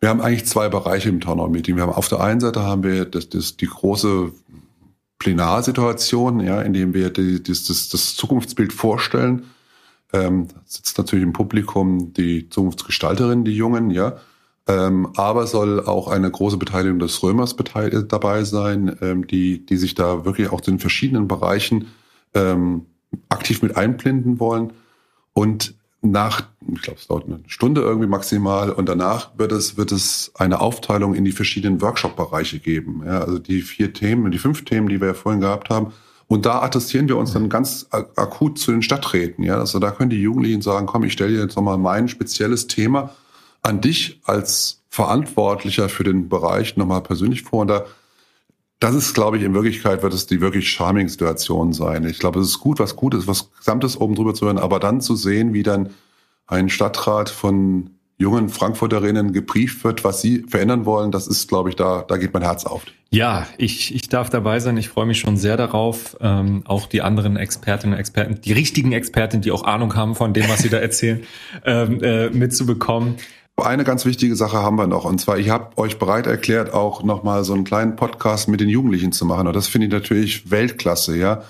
Wir haben eigentlich zwei Bereiche im Townhall-Meeting. Wir haben auf der einen Seite haben wir das, das, die große Plenarsituation, ja, in dem wir die, das, das, das Zukunftsbild vorstellen. Ähm, sitzt natürlich im Publikum die Zukunftsgestalterin, die Jungen, ja. Ähm, aber soll auch eine große Beteiligung des Römers dabei sein, ähm, die, die sich da wirklich auch in verschiedenen Bereichen ähm, aktiv mit einblinden wollen. Und nach, ich glaube, es dauert eine Stunde irgendwie maximal und danach wird es, wird es eine Aufteilung in die verschiedenen Workshop-Bereiche geben. Ja, also die vier Themen, die fünf Themen, die wir ja vorhin gehabt haben. Und da attestieren wir uns dann ganz akut zu den Stadträten. Ja, also da können die Jugendlichen sagen, komm, ich stelle dir jetzt nochmal mein spezielles Thema an dich als Verantwortlicher für den Bereich nochmal persönlich vor. Und da das ist, glaube ich, in Wirklichkeit wird es die wirklich charming Situation sein. Ich glaube, es ist gut, was gut ist, was Gesamtes oben drüber zu hören, aber dann zu sehen, wie dann ein Stadtrat von jungen Frankfurterinnen gebrieft wird, was sie verändern wollen, das ist, glaube ich, da, da geht mein Herz auf. Ja, ich, ich darf dabei sein. Ich freue mich schon sehr darauf, ähm, auch die anderen Expertinnen und Experten, die richtigen Experten, die auch Ahnung haben von dem, was sie da erzählen, ähm, äh, mitzubekommen. Eine ganz wichtige Sache haben wir noch, und zwar, ich habe euch bereit erklärt, auch nochmal so einen kleinen Podcast mit den Jugendlichen zu machen. Und das finde ich natürlich Weltklasse, ja.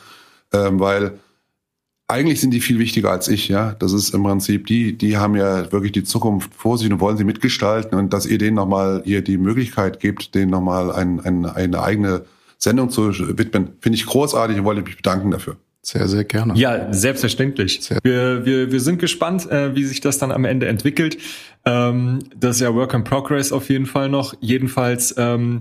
Ähm, weil eigentlich sind die viel wichtiger als ich, ja. Das ist im Prinzip, die, die haben ja wirklich die Zukunft vor sich und wollen sie mitgestalten und dass ihr denen nochmal ihr die Möglichkeit gebt, denen nochmal ein, ein, eine eigene Sendung zu widmen, finde ich großartig und wollte mich bedanken dafür. Sehr, sehr gerne. Ja, selbstverständlich. Sehr. Wir, wir, wir sind gespannt, äh, wie sich das dann am Ende entwickelt. Ähm, das ist ja Work in Progress auf jeden Fall noch. Jedenfalls ähm,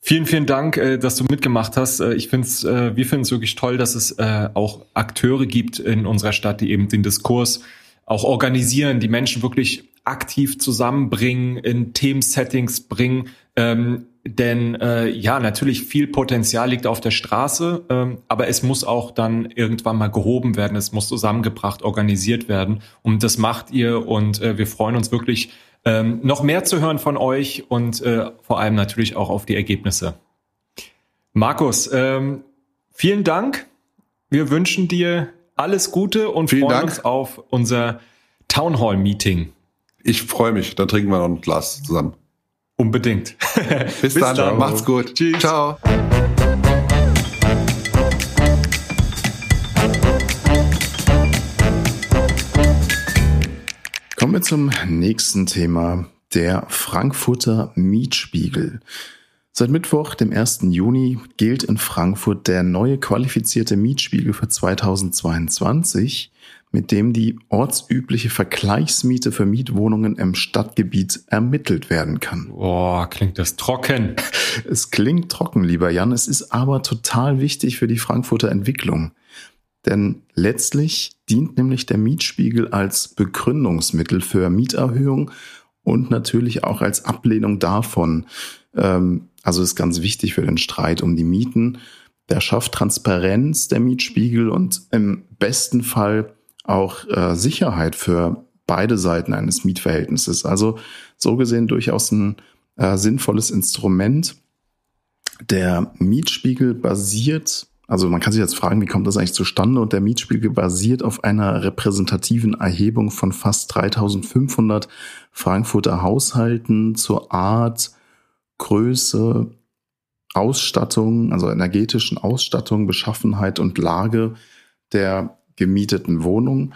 vielen, vielen Dank, äh, dass du mitgemacht hast. Äh, ich finde es, äh, wir finden es wirklich toll, dass es äh, auch Akteure gibt in unserer Stadt, die eben den Diskurs auch organisieren, die Menschen wirklich aktiv zusammenbringen, in Themensettings bringen. Ähm, denn äh, ja, natürlich viel Potenzial liegt auf der Straße, ähm, aber es muss auch dann irgendwann mal gehoben werden, es muss zusammengebracht, organisiert werden. Und das macht ihr und äh, wir freuen uns wirklich, ähm, noch mehr zu hören von euch und äh, vor allem natürlich auch auf die Ergebnisse. Markus, ähm, vielen Dank. Wir wünschen dir alles Gute und vielen freuen Dank. uns auf unser Townhall Meeting. Ich freue mich, dann trinken wir noch ein Glas zusammen. Unbedingt. Bis, Bis dann. dann. Macht's gut. Tschüss. Ciao. Kommen wir zum nächsten Thema, der Frankfurter Mietspiegel. Seit Mittwoch, dem 1. Juni, gilt in Frankfurt der neue qualifizierte Mietspiegel für 2022 mit dem die ortsübliche Vergleichsmiete für Mietwohnungen im Stadtgebiet ermittelt werden kann. Boah, klingt das trocken. Es klingt trocken, lieber Jan. Es ist aber total wichtig für die Frankfurter Entwicklung. Denn letztlich dient nämlich der Mietspiegel als Begründungsmittel für Mieterhöhung und natürlich auch als Ablehnung davon. Ähm, also ist ganz wichtig für den Streit um die Mieten. Der schafft Transparenz, der Mietspiegel, und im besten Fall auch äh, Sicherheit für beide Seiten eines Mietverhältnisses. Also so gesehen durchaus ein äh, sinnvolles Instrument. Der Mietspiegel basiert, also man kann sich jetzt fragen, wie kommt das eigentlich zustande? Und der Mietspiegel basiert auf einer repräsentativen Erhebung von fast 3500 Frankfurter Haushalten zur Art, Größe, Ausstattung, also energetischen Ausstattung, Beschaffenheit und Lage der gemieteten Wohnung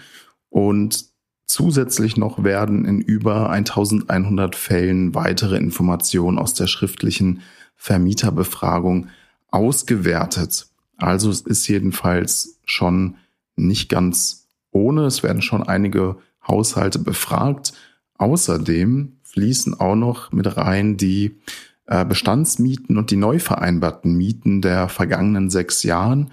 und zusätzlich noch werden in über 1100 Fällen weitere Informationen aus der schriftlichen Vermieterbefragung ausgewertet. Also es ist jedenfalls schon nicht ganz ohne. Es werden schon einige Haushalte befragt. Außerdem fließen auch noch mit rein die äh, Bestandsmieten und die neu vereinbarten Mieten der vergangenen sechs Jahren.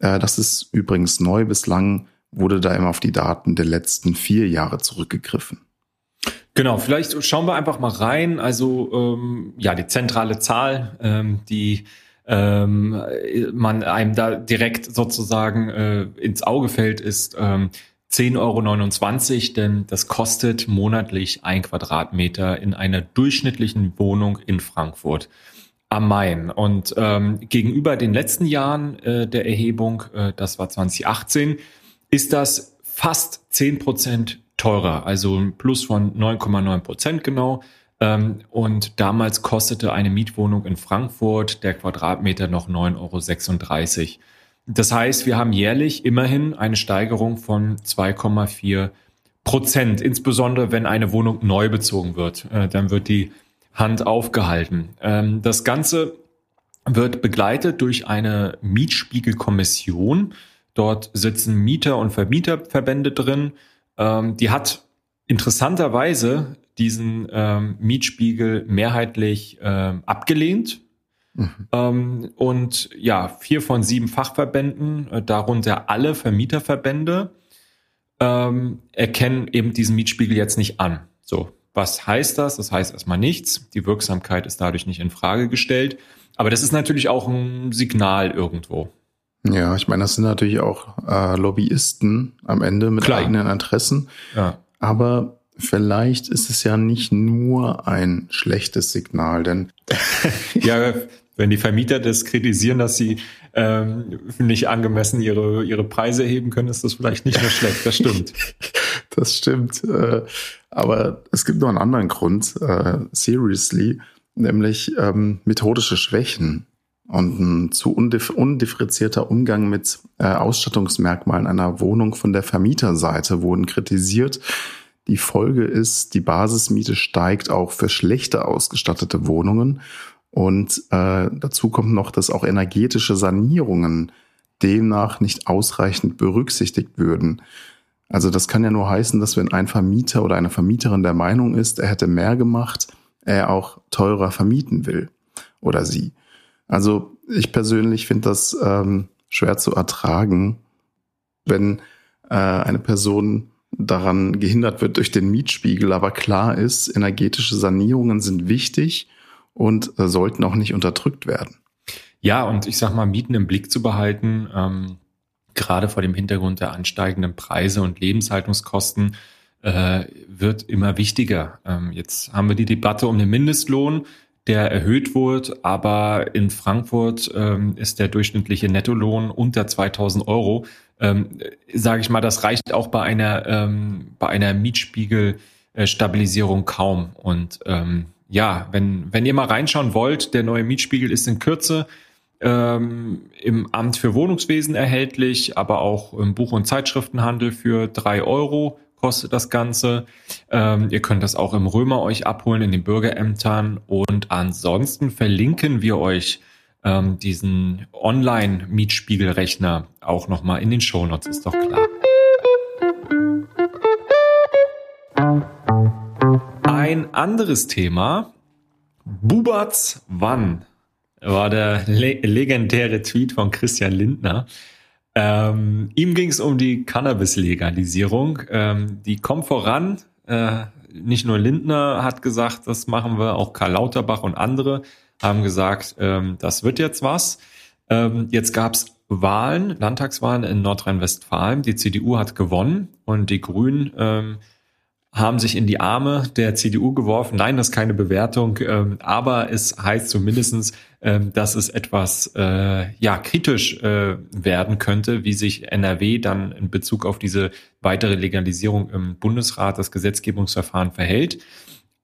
Äh, das ist übrigens neu. Bislang wurde da immer auf die Daten der letzten vier Jahre zurückgegriffen. Genau, vielleicht schauen wir einfach mal rein. Also ähm, ja, die zentrale Zahl, ähm, die ähm, man einem da direkt sozusagen äh, ins Auge fällt, ist ähm, 10,29 Euro, denn das kostet monatlich ein Quadratmeter in einer durchschnittlichen Wohnung in Frankfurt am Main. Und ähm, gegenüber den letzten Jahren äh, der Erhebung, äh, das war 2018, ist das fast 10 Prozent teurer, also ein Plus von 9,9 Prozent genau. Ähm, und damals kostete eine Mietwohnung in Frankfurt der Quadratmeter noch 9,36 Euro. Das heißt, wir haben jährlich immerhin eine Steigerung von 2,4 Prozent, insbesondere wenn eine Wohnung neu bezogen wird. Äh, dann wird die Hand aufgehalten. Ähm, das Ganze wird begleitet durch eine Mietspiegelkommission. Dort sitzen Mieter und Vermieterverbände drin. Ähm, die hat interessanterweise diesen ähm, Mietspiegel mehrheitlich abgelehnt Mhm. Ähm, und ja, vier von sieben Fachverbänden, äh, darunter alle Vermieterverbände, ähm, erkennen eben diesen Mietspiegel jetzt nicht an. So, was heißt das? Das heißt erstmal nichts. Die Wirksamkeit ist dadurch nicht in Frage gestellt. Aber das ist natürlich auch ein Signal irgendwo. Ja, ich meine, das sind natürlich auch äh, Lobbyisten am Ende mit Klar. eigenen Interessen. Ja. Aber vielleicht ist es ja nicht nur ein schlechtes Signal, denn ja, wenn die Vermieter das kritisieren, dass sie ähm, nicht angemessen ihre, ihre Preise erheben können, ist das vielleicht nicht mehr schlecht. Das stimmt. das stimmt. Äh, aber es gibt noch einen anderen Grund, äh, seriously, nämlich ähm, methodische Schwächen und ein zu undif undifferenzierter Umgang mit äh, Ausstattungsmerkmalen einer Wohnung von der Vermieterseite wurden kritisiert. Die Folge ist, die Basismiete steigt auch für schlechter ausgestattete Wohnungen und äh, dazu kommt noch, dass auch energetische Sanierungen demnach nicht ausreichend berücksichtigt würden. Also das kann ja nur heißen, dass wenn ein Vermieter oder eine Vermieterin der Meinung ist, er hätte mehr gemacht, er auch teurer vermieten will oder sie. Also ich persönlich finde das ähm, schwer zu ertragen, wenn äh, eine Person daran gehindert wird durch den Mietspiegel, aber klar ist, energetische Sanierungen sind wichtig und äh, sollten auch nicht unterdrückt werden. Ja, und ich sag mal, Mieten im Blick zu behalten, ähm, gerade vor dem Hintergrund der ansteigenden Preise und Lebenshaltungskosten, äh, wird immer wichtiger. Ähm, jetzt haben wir die Debatte um den Mindestlohn, der erhöht wird, aber in Frankfurt ähm, ist der durchschnittliche Nettolohn unter 2000 Euro. Ähm, Sage ich mal, das reicht auch bei einer ähm, bei einer Mietspiegelstabilisierung kaum. Und ähm, ja, wenn, wenn ihr mal reinschauen wollt, der neue Mietspiegel ist in Kürze ähm, im Amt für Wohnungswesen erhältlich, aber auch im Buch- und Zeitschriftenhandel für drei Euro kostet das Ganze. Ähm, ihr könnt das auch im Römer euch abholen, in den Bürgerämtern. Und ansonsten verlinken wir euch ähm, diesen Online-Mietspiegelrechner auch nochmal in den Shownotes, ist doch klar. Anderes Thema. Bubatz wann war der le legendäre Tweet von Christian Lindner. Ähm, ihm ging es um die Cannabis-Legalisierung. Ähm, die kommt voran. Äh, nicht nur Lindner hat gesagt, das machen wir, auch Karl Lauterbach und andere haben gesagt, ähm, das wird jetzt was. Ähm, jetzt gab es Wahlen, Landtagswahlen in Nordrhein-Westfalen. Die CDU hat gewonnen und die Grünen ähm, haben sich in die Arme der CDU geworfen. Nein, das ist keine Bewertung, ähm, aber es heißt zumindestens, ähm, dass es etwas äh, ja kritisch äh, werden könnte, wie sich NRW dann in Bezug auf diese weitere Legalisierung im Bundesrat, das Gesetzgebungsverfahren verhält.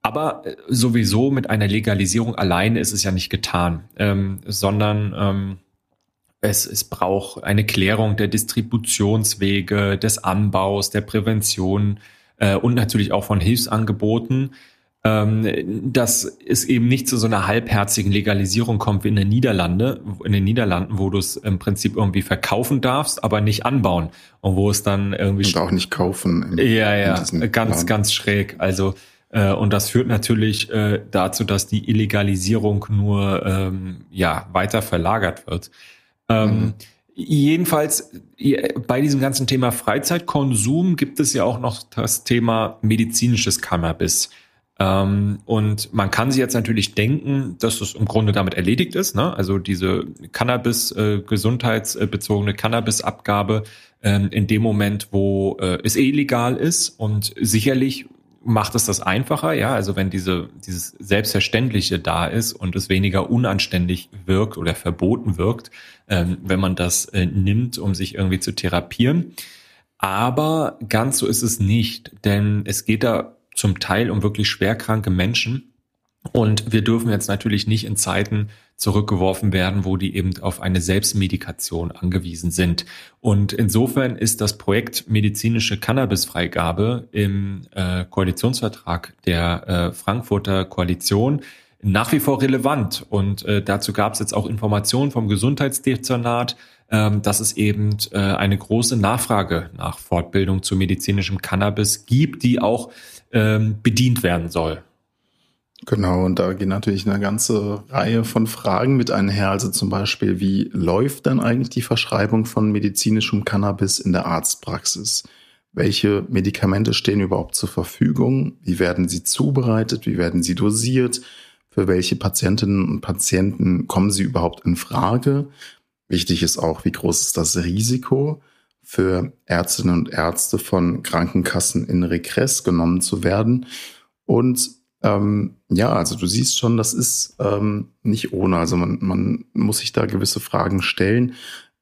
Aber äh, sowieso mit einer Legalisierung alleine ist es ja nicht getan, ähm, sondern ähm, es, es braucht eine Klärung der Distributionswege, des Anbaus, der Prävention, äh, und natürlich auch von Hilfsangeboten. ähm, dass es eben nicht zu so einer halbherzigen Legalisierung kommt wie in den Niederlande, in den Niederlanden, wo du es im Prinzip irgendwie verkaufen darfst, aber nicht anbauen und wo es dann irgendwie und auch nicht kaufen. ja, ja, ganz, Plan. ganz schräg. Also äh, und das führt natürlich äh, dazu, dass die Illegalisierung nur ähm, ja weiter verlagert wird. Ähm, mhm. Jedenfalls bei diesem ganzen Thema Freizeitkonsum gibt es ja auch noch das Thema medizinisches Cannabis. Ähm, und man kann sich jetzt natürlich denken, dass es im Grunde damit erledigt ist. Ne? Also diese Cannabis, äh, gesundheitsbezogene Cannabisabgabe ähm, in dem Moment, wo äh, es illegal ist und sicherlich macht es das einfacher, ja, also wenn diese, dieses Selbstverständliche da ist und es weniger unanständig wirkt oder verboten wirkt, ähm, wenn man das äh, nimmt, um sich irgendwie zu therapieren. Aber ganz so ist es nicht, denn es geht da zum Teil um wirklich schwerkranke Menschen. Und wir dürfen jetzt natürlich nicht in Zeiten zurückgeworfen werden, wo die eben auf eine Selbstmedikation angewiesen sind. Und insofern ist das Projekt medizinische Cannabisfreigabe im äh, Koalitionsvertrag der äh, Frankfurter Koalition nach wie vor relevant. Und äh, dazu gab es jetzt auch Informationen vom Gesundheitsdezernat, ähm, dass es eben äh, eine große Nachfrage nach Fortbildung zu medizinischem Cannabis gibt, die auch ähm, bedient werden soll. Genau, und da geht natürlich eine ganze Reihe von Fragen mit einher. Also zum Beispiel, wie läuft dann eigentlich die Verschreibung von medizinischem Cannabis in der Arztpraxis? Welche Medikamente stehen überhaupt zur Verfügung? Wie werden sie zubereitet? Wie werden sie dosiert? Für welche Patientinnen und Patienten kommen sie überhaupt in Frage? Wichtig ist auch, wie groß ist das Risiko? für Ärztinnen und Ärzte von Krankenkassen in Regress genommen zu werden. Und ähm, ja, also du siehst schon, das ist ähm, nicht ohne. Also man, man muss sich da gewisse Fragen stellen.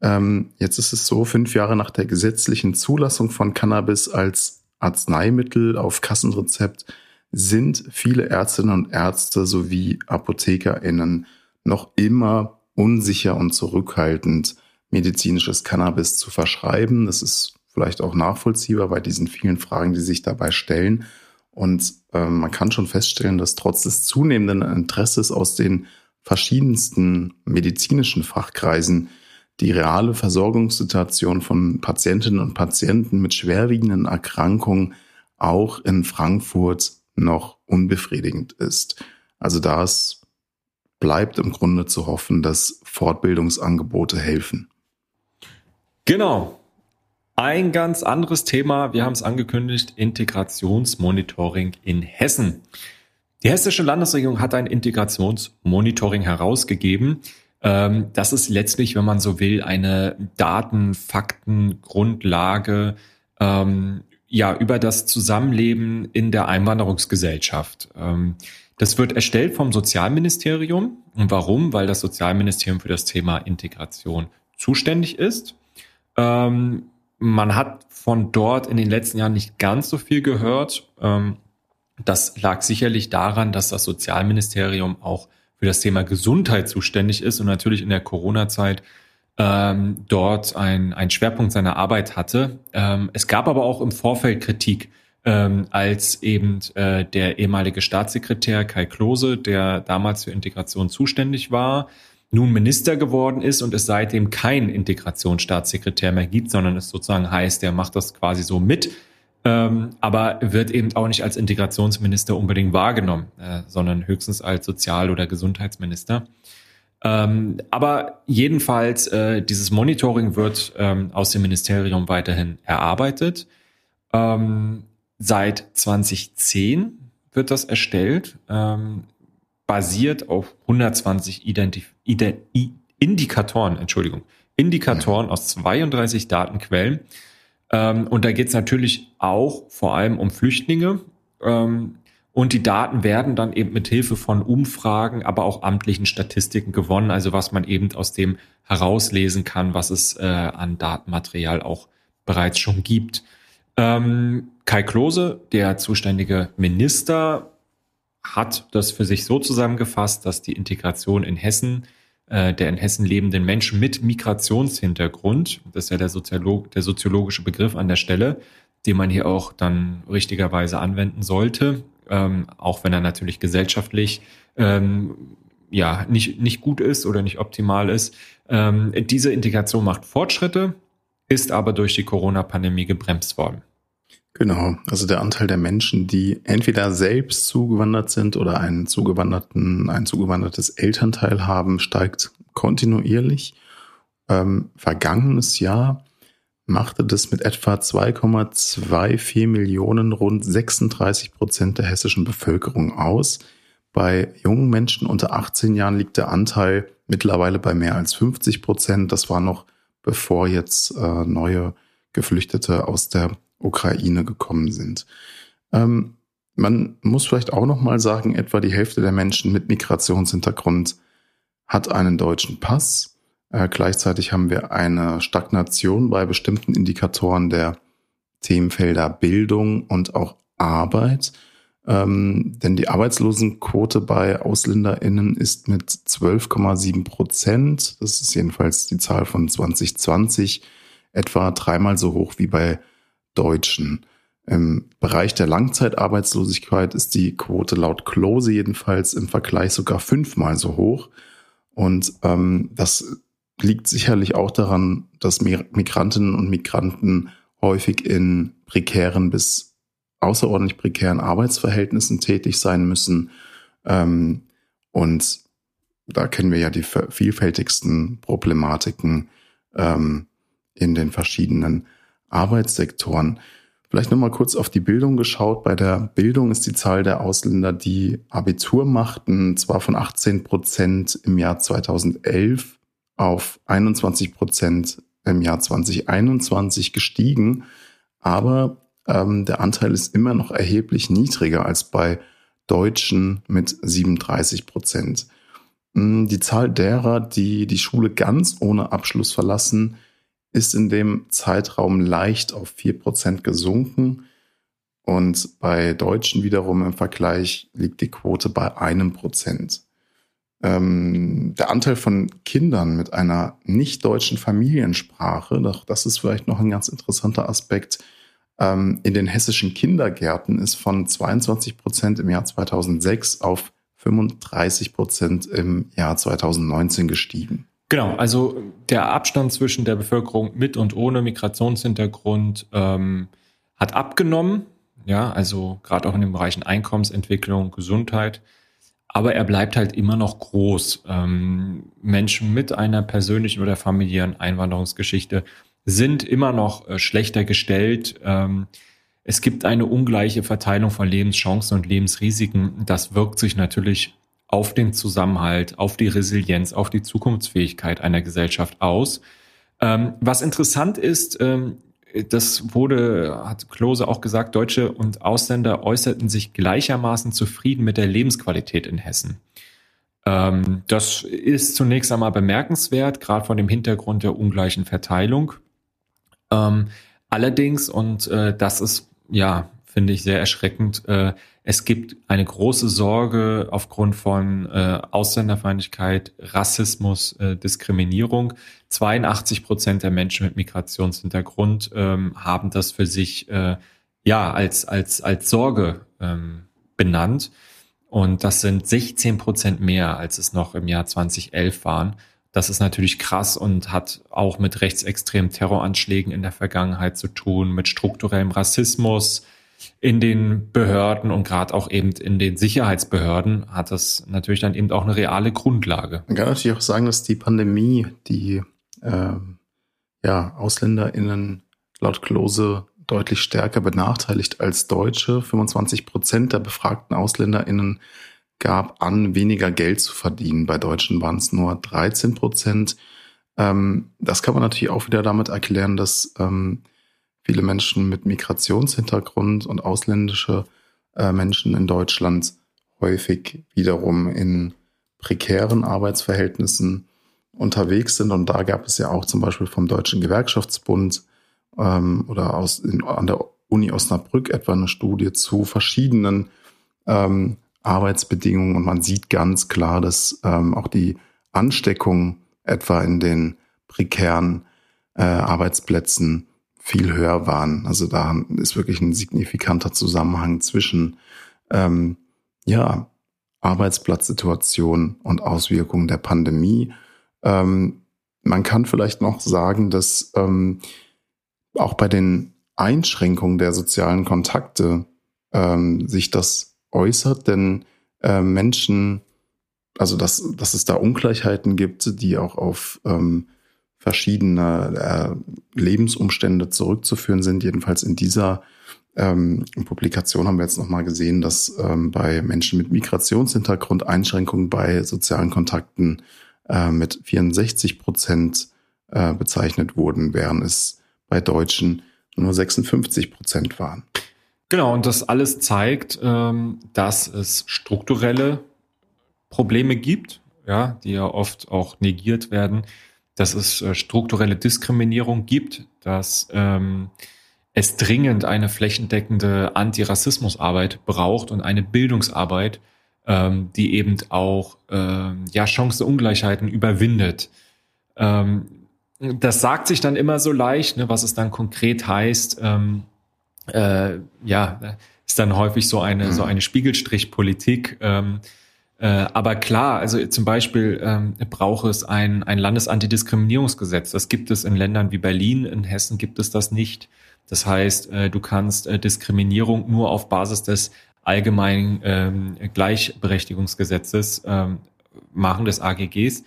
Ähm, jetzt ist es so, fünf Jahre nach der gesetzlichen Zulassung von Cannabis als Arzneimittel auf Kassenrezept sind viele Ärztinnen und Ärzte sowie ApothekerInnen noch immer unsicher und zurückhaltend medizinisches Cannabis zu verschreiben. Das ist vielleicht auch nachvollziehbar bei diesen vielen Fragen, die sich dabei stellen. Und äh, man kann schon feststellen, dass trotz des zunehmenden Interesses aus den verschiedensten medizinischen Fachkreisen die reale Versorgungssituation von Patientinnen und Patienten mit schwerwiegenden Erkrankungen auch in Frankfurt noch unbefriedigend ist. Also da bleibt im Grunde zu hoffen, dass Fortbildungsangebote helfen. Genau. Ein ganz anderes Thema, wir haben es angekündigt, Integrationsmonitoring in Hessen. Die hessische Landesregierung hat ein Integrationsmonitoring herausgegeben. Ähm, das ist letztlich, wenn man so will, eine Daten, Fakten, Grundlage ähm, ja, über das Zusammenleben in der Einwanderungsgesellschaft. Ähm, das wird erstellt vom Sozialministerium. Und warum? Weil das Sozialministerium für das Thema Integration zuständig ist. Ähm, man hat von dort in den letzten Jahren nicht ganz so viel gehört. Ähm, das lag sicherlich daran, dass das Sozialministerium auch für das Thema Gesundheit zuständig ist und natürlich in der Corona-Zeit ähm, dort ein, ein Schwerpunkt seiner Arbeit hatte. Ähm, es gab aber auch im Vorfeld Kritik, als eben äh, der ehemalige Staatssekretär Kai Klose, der damals für Integration zuständig war, nun Minister geworden ist und es seitdem kein Integrationsstaatssekretär mehr gibt, sondern es sozusagen heißt, der macht das quasi so mit, ähm, aber wird eben auch nicht als Integrationsminister unbedingt wahrgenommen, äh, sondern höchstens als Sozial- oder Gesundheitsminister. Ähm, aber jedenfalls, äh, dieses Monitoring wird ähm, aus dem Ministerium weiterhin erarbeitet. Ähm, seit 2010 wird das erstellt. Basiert auf 120 Identif Ide Indikatoren, Entschuldigung, Indikatoren aus 32 Datenquellen. Ähm, und da geht es natürlich auch vor allem um Flüchtlinge. Ähm, und die Daten werden dann eben mit Hilfe von Umfragen, aber auch amtlichen Statistiken gewonnen, also was man eben aus dem herauslesen kann, was es äh, an Datenmaterial auch bereits schon gibt. Ähm, Kai Klose, der zuständige Minister, hat das für sich so zusammengefasst, dass die Integration in Hessen äh, der in Hessen lebenden Menschen mit Migrationshintergrund, das ist ja der, Soziolog, der soziologische Begriff an der Stelle, den man hier auch dann richtigerweise anwenden sollte, ähm, auch wenn er natürlich gesellschaftlich ähm, ja nicht, nicht gut ist oder nicht optimal ist. Ähm, diese Integration macht Fortschritte, ist aber durch die Corona-Pandemie gebremst worden. Genau, also der Anteil der Menschen, die entweder selbst zugewandert sind oder einen zugewanderten, ein zugewandertes Elternteil haben, steigt kontinuierlich. Ähm, vergangenes Jahr machte das mit etwa 2,24 Millionen rund 36 Prozent der hessischen Bevölkerung aus. Bei jungen Menschen unter 18 Jahren liegt der Anteil mittlerweile bei mehr als 50 Prozent. Das war noch bevor jetzt äh, neue Geflüchtete aus der Ukraine gekommen sind. Ähm, man muss vielleicht auch noch mal sagen, etwa die Hälfte der Menschen mit Migrationshintergrund hat einen deutschen Pass. Äh, gleichzeitig haben wir eine Stagnation bei bestimmten Indikatoren der Themenfelder Bildung und auch Arbeit. Ähm, denn die Arbeitslosenquote bei AusländerInnen ist mit 12,7 Prozent, das ist jedenfalls die Zahl von 2020, etwa dreimal so hoch wie bei Deutschen. Im Bereich der Langzeitarbeitslosigkeit ist die Quote laut Klose jedenfalls im Vergleich sogar fünfmal so hoch. Und ähm, das liegt sicherlich auch daran, dass Migrantinnen und Migranten häufig in prekären bis außerordentlich prekären Arbeitsverhältnissen tätig sein müssen. Ähm, und da kennen wir ja die vielfältigsten Problematiken ähm, in den verschiedenen Arbeitssektoren. Vielleicht nochmal kurz auf die Bildung geschaut. Bei der Bildung ist die Zahl der Ausländer, die Abitur machten, zwar von 18 Prozent im Jahr 2011 auf 21 Prozent im Jahr 2021 gestiegen, aber ähm, der Anteil ist immer noch erheblich niedriger als bei Deutschen mit 37 Prozent. Hm, die Zahl derer, die die Schule ganz ohne Abschluss verlassen, ist in dem Zeitraum leicht auf 4 Prozent gesunken. Und bei Deutschen wiederum im Vergleich liegt die Quote bei einem Prozent. Ähm, der Anteil von Kindern mit einer nicht deutschen Familiensprache, das ist vielleicht noch ein ganz interessanter Aspekt, ähm, in den hessischen Kindergärten ist von 22 Prozent im Jahr 2006 auf 35 Prozent im Jahr 2019 gestiegen. Genau, also der Abstand zwischen der Bevölkerung mit und ohne Migrationshintergrund ähm, hat abgenommen. Ja, also gerade auch in den Bereichen Einkommensentwicklung, Gesundheit. Aber er bleibt halt immer noch groß. Ähm, Menschen mit einer persönlichen oder familiären Einwanderungsgeschichte sind immer noch äh, schlechter gestellt. Ähm, es gibt eine ungleiche Verteilung von Lebenschancen und Lebensrisiken. Das wirkt sich natürlich auf den Zusammenhalt, auf die Resilienz, auf die Zukunftsfähigkeit einer Gesellschaft aus. Ähm, was interessant ist, ähm, das wurde, hat Klose auch gesagt, Deutsche und Ausländer äußerten sich gleichermaßen zufrieden mit der Lebensqualität in Hessen. Ähm, das ist zunächst einmal bemerkenswert, gerade vor dem Hintergrund der ungleichen Verteilung. Ähm, allerdings, und äh, das ist ja, finde ich sehr erschreckend, äh, es gibt eine große Sorge aufgrund von äh, Ausländerfeindlichkeit, Rassismus, äh, Diskriminierung. 82 Prozent der Menschen mit Migrationshintergrund ähm, haben das für sich ja als als als Sorge ähm, benannt. Und das sind 16 Prozent mehr, als es noch im Jahr 2011 waren. Das ist natürlich krass und hat auch mit rechtsextremen Terroranschlägen in der Vergangenheit zu tun, mit strukturellem Rassismus in den Behörden und gerade auch eben in den Sicherheitsbehörden hat das natürlich dann eben auch eine reale Grundlage. Man kann natürlich auch sagen, dass die Pandemie die äh, ja, AusländerInnen laut Klose deutlich stärker benachteiligt als Deutsche. 25 Prozent der befragten AusländerInnen gab an, weniger Geld zu verdienen. Bei Deutschen waren es nur 13 Prozent. Ähm, das kann man natürlich auch wieder damit erklären, dass ähm, viele Menschen mit Migrationshintergrund und ausländische äh, Menschen in Deutschland häufig wiederum in prekären Arbeitsverhältnissen unterwegs sind. Und da gab es ja auch zum Beispiel vom Deutschen Gewerkschaftsbund ähm, oder aus, in, an der Uni Osnabrück etwa eine Studie zu verschiedenen ähm, Arbeitsbedingungen und man sieht ganz klar, dass ähm, auch die Ansteckung etwa in den prekären äh, Arbeitsplätzen viel höher waren. Also da ist wirklich ein signifikanter Zusammenhang zwischen ähm, ja, Arbeitsplatzsituation und Auswirkungen der Pandemie. Ähm, man kann vielleicht noch sagen, dass ähm, auch bei den Einschränkungen der sozialen Kontakte ähm, sich das äußert, denn äh, Menschen, also dass, dass es da Ungleichheiten gibt, die auch auf ähm, verschiedene äh, Lebensumstände zurückzuführen sind. Jedenfalls in dieser ähm, Publikation haben wir jetzt nochmal gesehen, dass ähm, bei Menschen mit Migrationshintergrund Einschränkungen bei sozialen Kontakten äh, mit 64 Prozent äh, bezeichnet wurden, während es bei Deutschen nur 56 Prozent waren. Genau, und das alles zeigt, ähm, dass es strukturelle Probleme gibt, ja, die ja oft auch negiert werden, dass es äh, strukturelle Diskriminierung gibt, dass ähm, es dringend eine flächendeckende Antirassismusarbeit braucht und eine Bildungsarbeit, ähm, die eben auch ähm, ja, Chancenungleichheiten überwindet. Ähm, das sagt sich dann immer so leicht, ne, was es dann konkret heißt. Ähm, äh, ja, ist dann häufig so eine, so eine Spiegelstrichpolitik. Ähm, äh, aber klar, also zum Beispiel ähm, braucht es ein, ein Landesantidiskriminierungsgesetz. Das gibt es in Ländern wie Berlin, in Hessen gibt es das nicht. Das heißt, äh, du kannst äh, Diskriminierung nur auf Basis des allgemeinen ähm, Gleichberechtigungsgesetzes ähm, machen, des AGGs.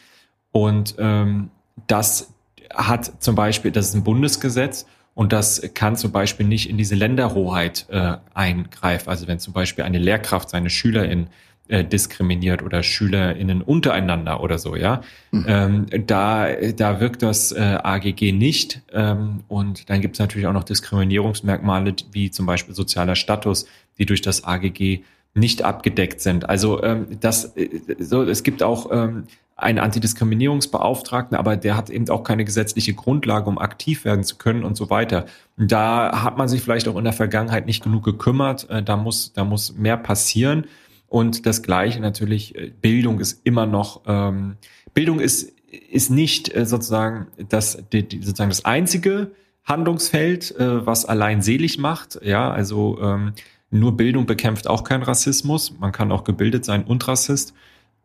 Und ähm, das hat zum Beispiel, das ist ein Bundesgesetz und das kann zum Beispiel nicht in diese Länderhoheit äh, eingreifen. Also wenn zum Beispiel eine Lehrkraft seine SchülerInnen äh, diskriminiert oder SchülerInnen untereinander oder so, ja. Mhm. Ähm, da, da wirkt das äh, AGG nicht. Ähm, und dann gibt es natürlich auch noch Diskriminierungsmerkmale wie zum Beispiel sozialer Status, die durch das AGG nicht abgedeckt sind. Also ähm, das, äh, so, es gibt auch ähm, einen Antidiskriminierungsbeauftragten, aber der hat eben auch keine gesetzliche Grundlage, um aktiv werden zu können und so weiter. Da hat man sich vielleicht auch in der Vergangenheit nicht genug gekümmert. Äh, da muss, da muss mehr passieren. Und das Gleiche natürlich, äh, Bildung ist immer noch, ähm, Bildung ist, ist nicht äh, sozusagen das, die, die, sozusagen das einzige Handlungsfeld, äh, was allein selig macht. Ja, also ähm, nur Bildung bekämpft auch keinen Rassismus. Man kann auch gebildet sein und Rassist.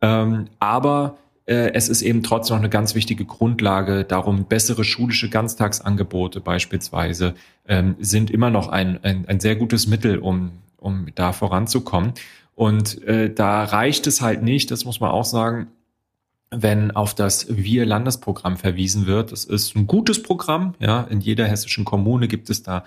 Ähm, aber äh, es ist eben trotzdem noch eine ganz wichtige Grundlage. Darum bessere schulische Ganztagsangebote beispielsweise ähm, sind immer noch ein, ein, ein sehr gutes Mittel, um, um da voranzukommen. Und äh, da reicht es halt nicht, das muss man auch sagen, wenn auf das Wir-Landesprogramm verwiesen wird. Das ist ein gutes Programm. Ja, in jeder hessischen Kommune gibt es da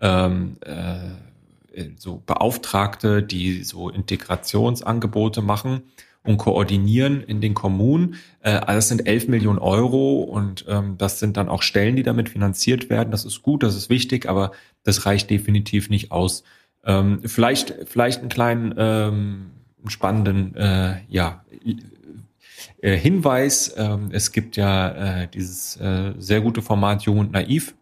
ähm, äh, so Beauftragte, die so Integrationsangebote machen und koordinieren in den Kommunen. Äh, das sind 11 Millionen Euro und ähm, das sind dann auch Stellen, die damit finanziert werden. Das ist gut, das ist wichtig, aber das reicht definitiv nicht aus. Ähm, vielleicht, vielleicht einen kleinen ähm, spannenden äh, ja, äh, Hinweis. Ähm, es gibt ja äh, dieses äh, sehr gute Format Jung und Naiv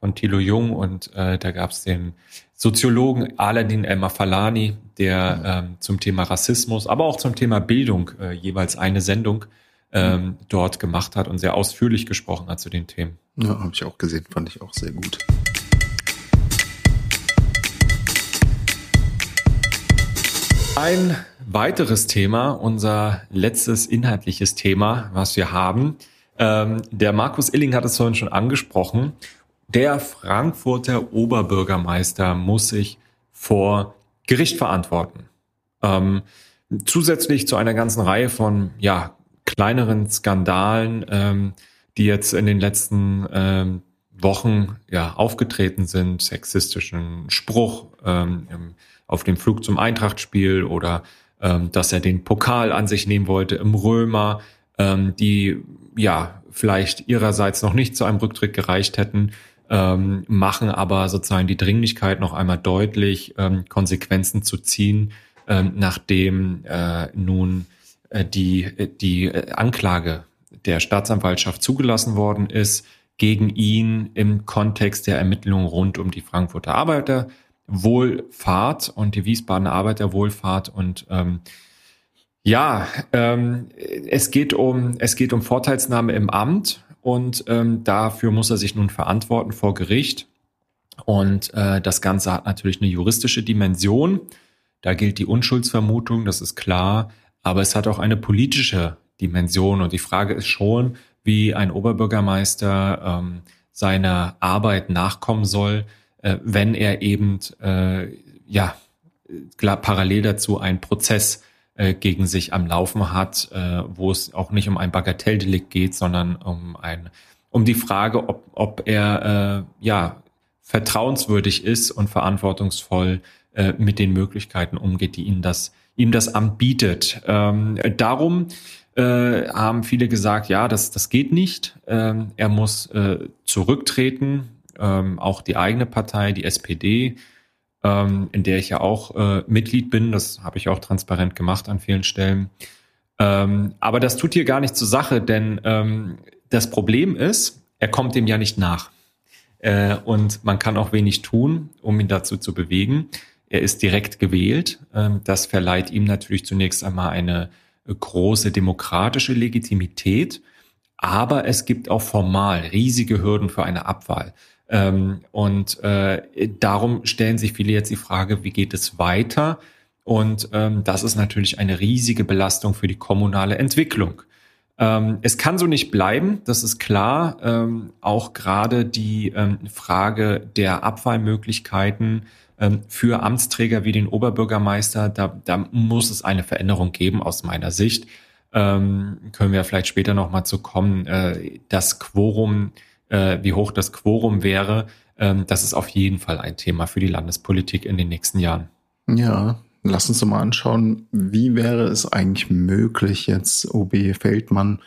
von Thilo Jung und äh, da gab es den Soziologen Aladin El Mafalani, der mhm. ähm, zum Thema Rassismus, aber auch zum Thema Bildung äh, jeweils eine Sendung ähm, mhm. dort gemacht hat und sehr ausführlich gesprochen hat zu den Themen. Ja, habe ich auch gesehen, fand ich auch sehr gut. Ein weiteres Thema, unser letztes inhaltliches Thema, was wir haben. Ähm, der Markus Illing hat es vorhin schon angesprochen. Der Frankfurter Oberbürgermeister muss sich vor Gericht verantworten. Ähm, zusätzlich zu einer ganzen Reihe von ja, kleineren Skandalen, ähm, die jetzt in den letzten ähm, Wochen ja aufgetreten sind, sexistischen Spruch, ähm, auf dem Flug zum Eintrachtspiel oder ähm, dass er den Pokal an sich nehmen wollte im Römer, ähm, die ja vielleicht ihrerseits noch nicht zu einem Rücktritt gereicht hätten, ähm, machen aber sozusagen die Dringlichkeit noch einmal deutlich, ähm, Konsequenzen zu ziehen, ähm, nachdem äh, nun äh, die, die Anklage der Staatsanwaltschaft zugelassen worden ist gegen ihn im Kontext der Ermittlungen rund um die Frankfurter Arbeiter Wohlfahrt und die Wiesbadener Arbeiterwohlfahrt. Und ähm, ja, ähm, es geht um es geht um Vorteilsnahme im Amt und ähm, dafür muss er sich nun verantworten vor Gericht. Und äh, das Ganze hat natürlich eine juristische Dimension. Da gilt die Unschuldsvermutung, das ist klar, aber es hat auch eine politische Dimension. Und die Frage ist schon, wie ein Oberbürgermeister ähm, seiner Arbeit nachkommen soll, äh, wenn er eben äh, ja klar, parallel dazu einen Prozess äh, gegen sich am Laufen hat, äh, wo es auch nicht um ein Bagatelldelikt geht, sondern um ein um die Frage, ob, ob er äh, ja vertrauenswürdig ist und verantwortungsvoll äh, mit den Möglichkeiten umgeht, die ihm das ihm das Amt bietet. Ähm, darum äh, haben viele gesagt, ja, das, das geht nicht. Ähm, er muss äh, zurücktreten. Ähm, auch die eigene Partei, die SPD, ähm, in der ich ja auch äh, Mitglied bin, das habe ich auch transparent gemacht an vielen Stellen. Ähm, aber das tut hier gar nicht zur Sache, denn ähm, das Problem ist, er kommt dem ja nicht nach. Äh, und man kann auch wenig tun, um ihn dazu zu bewegen. Er ist direkt gewählt. Ähm, das verleiht ihm natürlich zunächst einmal eine große demokratische Legitimität. Aber es gibt auch formal riesige Hürden für eine Abwahl. Ähm, und äh, darum stellen sich viele jetzt die Frage, wie geht es weiter? Und ähm, das ist natürlich eine riesige Belastung für die kommunale Entwicklung. Ähm, es kann so nicht bleiben, das ist klar. Ähm, auch gerade die ähm, Frage der Abwahlmöglichkeiten für Amtsträger wie den Oberbürgermeister, da, da muss es eine Veränderung geben aus meiner Sicht. Ähm, können wir vielleicht später nochmal zu kommen. Äh, das Quorum, äh, wie hoch das Quorum wäre, ähm, das ist auf jeden Fall ein Thema für die Landespolitik in den nächsten Jahren. Ja, lass uns doch mal anschauen, wie wäre es eigentlich möglich, jetzt OB Feldmann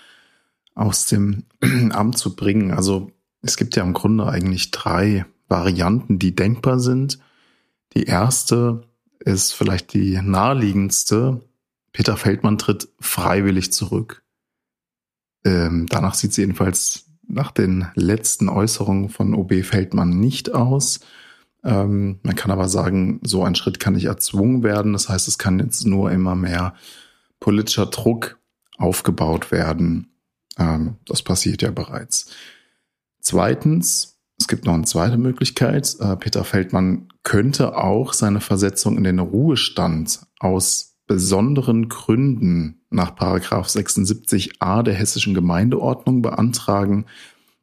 aus dem Amt zu bringen. Also es gibt ja im Grunde eigentlich drei Varianten, die denkbar sind. Die erste ist vielleicht die naheliegendste. Peter Feldmann tritt freiwillig zurück. Ähm, danach sieht es jedenfalls nach den letzten Äußerungen von OB Feldmann nicht aus. Ähm, man kann aber sagen, so ein Schritt kann nicht erzwungen werden. Das heißt, es kann jetzt nur immer mehr politischer Druck aufgebaut werden. Ähm, das passiert ja bereits. Zweitens, es gibt noch eine zweite Möglichkeit. Äh, Peter Feldmann könnte auch seine Versetzung in den Ruhestand aus besonderen Gründen nach Paragraph 76a der hessischen Gemeindeordnung beantragen.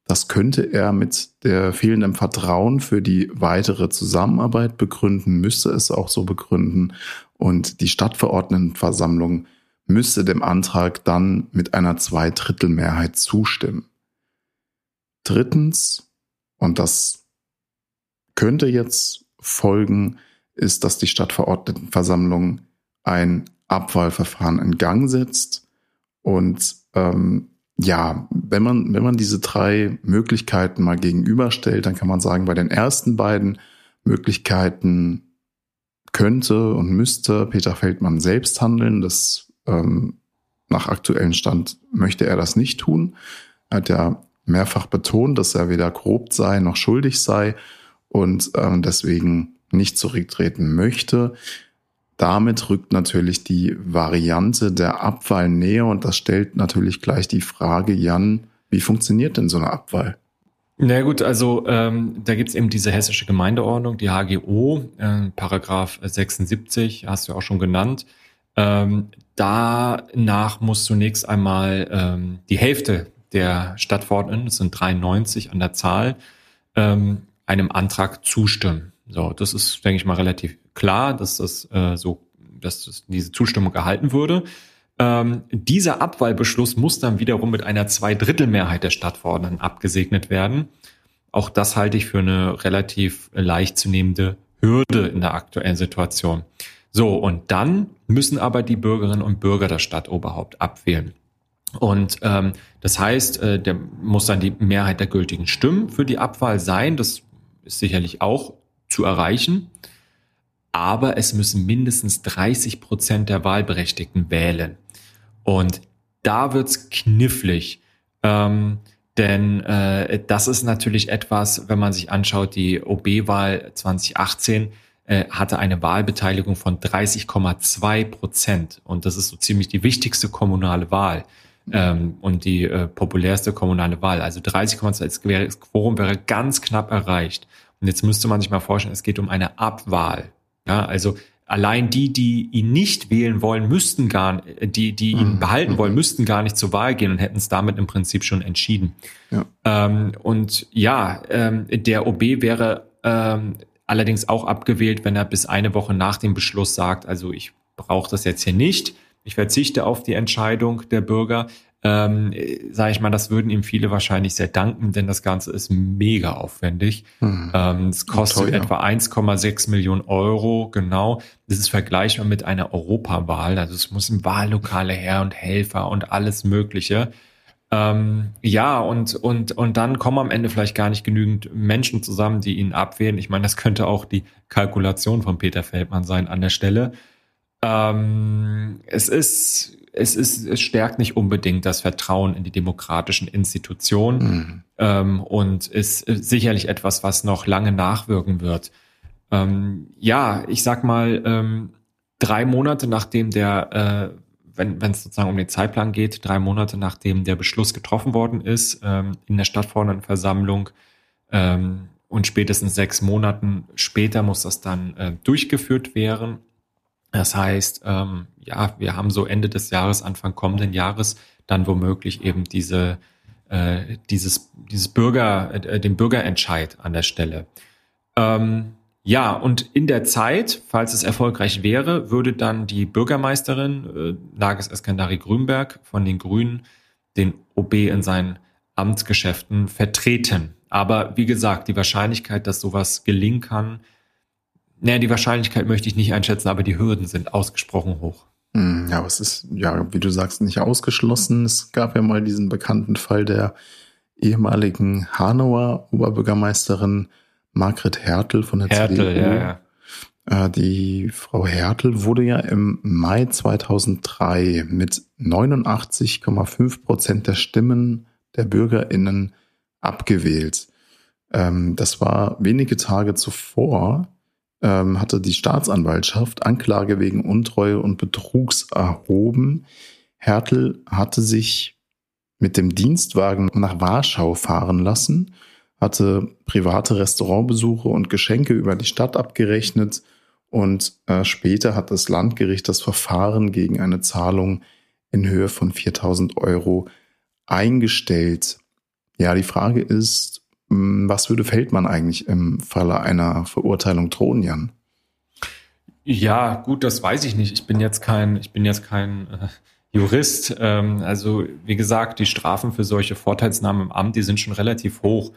Das könnte er mit der fehlenden Vertrauen für die weitere Zusammenarbeit begründen, müsste es auch so begründen. Und die Stadtverordnetenversammlung müsste dem Antrag dann mit einer Zweidrittelmehrheit zustimmen. Drittens und das könnte jetzt folgen, ist, dass die Stadtverordnetenversammlung ein Abwahlverfahren in Gang setzt. Und ähm, ja, wenn man, wenn man diese drei Möglichkeiten mal gegenüberstellt, dann kann man sagen, bei den ersten beiden Möglichkeiten könnte und müsste Peter Feldmann selbst handeln. Das ähm, nach aktuellem Stand möchte er das nicht tun. Er hat ja mehrfach betont, dass er weder grob sei noch schuldig sei und ähm, deswegen nicht zurücktreten möchte. Damit rückt natürlich die Variante der Abwahl näher und das stellt natürlich gleich die Frage, Jan, wie funktioniert denn so eine Abwahl? Na gut, also ähm, da gibt's eben diese hessische Gemeindeordnung, die HGO, äh, Paragraph 76, hast du auch schon genannt. Ähm, danach muss zunächst einmal ähm, die Hälfte der Stadtverordneten, das sind 93 an der Zahl, ähm, einem Antrag zustimmen. So, das ist, denke ich mal, relativ klar, dass das äh, so, dass das, diese Zustimmung erhalten würde. Ähm, dieser Abwahlbeschluss muss dann wiederum mit einer Zweidrittelmehrheit der Stadtverordneten abgesegnet werden. Auch das halte ich für eine relativ leicht zu nehmende Hürde in der aktuellen Situation. So, und dann müssen aber die Bürgerinnen und Bürger das Stadtoberhaupt abwählen. Und ähm, das heißt, äh, der muss dann die Mehrheit der gültigen Stimmen für die Abwahl sein. Das ist sicherlich auch zu erreichen. Aber es müssen mindestens 30 Prozent der Wahlberechtigten wählen. Und da wird's knifflig. Ähm, denn äh, das ist natürlich etwas, wenn man sich anschaut, die OB-Wahl 2018 äh, hatte eine Wahlbeteiligung von 30,2 Prozent. Und das ist so ziemlich die wichtigste kommunale Wahl ähm, und die äh, populärste kommunale Wahl. Also 30,2 das Quorum wäre ganz knapp erreicht. Und jetzt müsste man sich mal vorstellen, es geht um eine Abwahl. Ja, also allein die, die ihn nicht wählen wollen, müssten gar, die, die ihn mhm. behalten wollen, mhm. müssten gar nicht zur Wahl gehen und hätten es damit im Prinzip schon entschieden. Ja. Ähm, und ja, ähm, der OB wäre ähm, allerdings auch abgewählt, wenn er bis eine Woche nach dem Beschluss sagt, also ich brauche das jetzt hier nicht, ich verzichte auf die Entscheidung der Bürger, ähm, sage ich mal, das würden ihm viele wahrscheinlich sehr danken, denn das Ganze ist mega aufwendig. Mhm. Ähm, es kostet teuer. etwa 1,6 Millionen Euro, genau. Das ist vergleichbar mit einer Europawahl. Also es muss ein Wahllokale her und Helfer und alles Mögliche. Ähm, ja, und, und, und dann kommen am Ende vielleicht gar nicht genügend Menschen zusammen, die ihn abwählen. Ich meine, das könnte auch die Kalkulation von Peter Feldmann sein an der Stelle. Ähm, es ist es ist, es stärkt nicht unbedingt das Vertrauen in die demokratischen Institutionen mhm. ähm, und ist sicherlich etwas, was noch lange nachwirken wird. Ähm, ja, ich sag mal, ähm, drei Monate nachdem der, äh, wenn wenn es sozusagen um den Zeitplan geht, drei Monate nachdem der Beschluss getroffen worden ist ähm, in der Stadtverordnetenversammlung ähm, und spätestens sechs Monaten später muss das dann äh, durchgeführt werden. Das heißt, ähm, ja, wir haben so Ende des Jahres, Anfang kommenden Jahres dann womöglich eben diese, äh, dieses, dieses Bürger, äh, den Bürgerentscheid an der Stelle. Ähm, ja, und in der Zeit, falls es erfolgreich wäre, würde dann die Bürgermeisterin äh, Nages Eskandari Grünberg von den Grünen den OB in seinen Amtsgeschäften vertreten. Aber wie gesagt, die Wahrscheinlichkeit, dass sowas gelingen kann, naja, die Wahrscheinlichkeit möchte ich nicht einschätzen, aber die Hürden sind ausgesprochen hoch. Hm, ja, aber es ist, ja, wie du sagst, nicht ausgeschlossen. Es gab ja mal diesen bekannten Fall der ehemaligen Hanauer Oberbürgermeisterin Margret Hertel von der Hertel, CDU. Ja, ja. Äh, die Frau Hertel wurde ja im Mai 2003 mit 89,5 Prozent der Stimmen der BürgerInnen abgewählt. Ähm, das war wenige Tage zuvor ähm, hatte die Staatsanwaltschaft Anklage wegen Untreue und Betrugs erhoben. Hertel hatte sich mit dem Dienstwagen nach Warschau fahren lassen, hatte private Restaurantbesuche und Geschenke über die Stadt abgerechnet und äh, später hat das Landgericht das Verfahren gegen eine Zahlung in Höhe von 4000 Euro eingestellt. Ja, die Frage ist, was würde Feldmann eigentlich im Falle einer Verurteilung drohen, Jan? Ja, gut, das weiß ich nicht. Ich bin jetzt kein, ich bin jetzt kein äh, Jurist. Ähm, also wie gesagt, die Strafen für solche Vorteilsnahmen im Amt, die sind schon relativ hoch.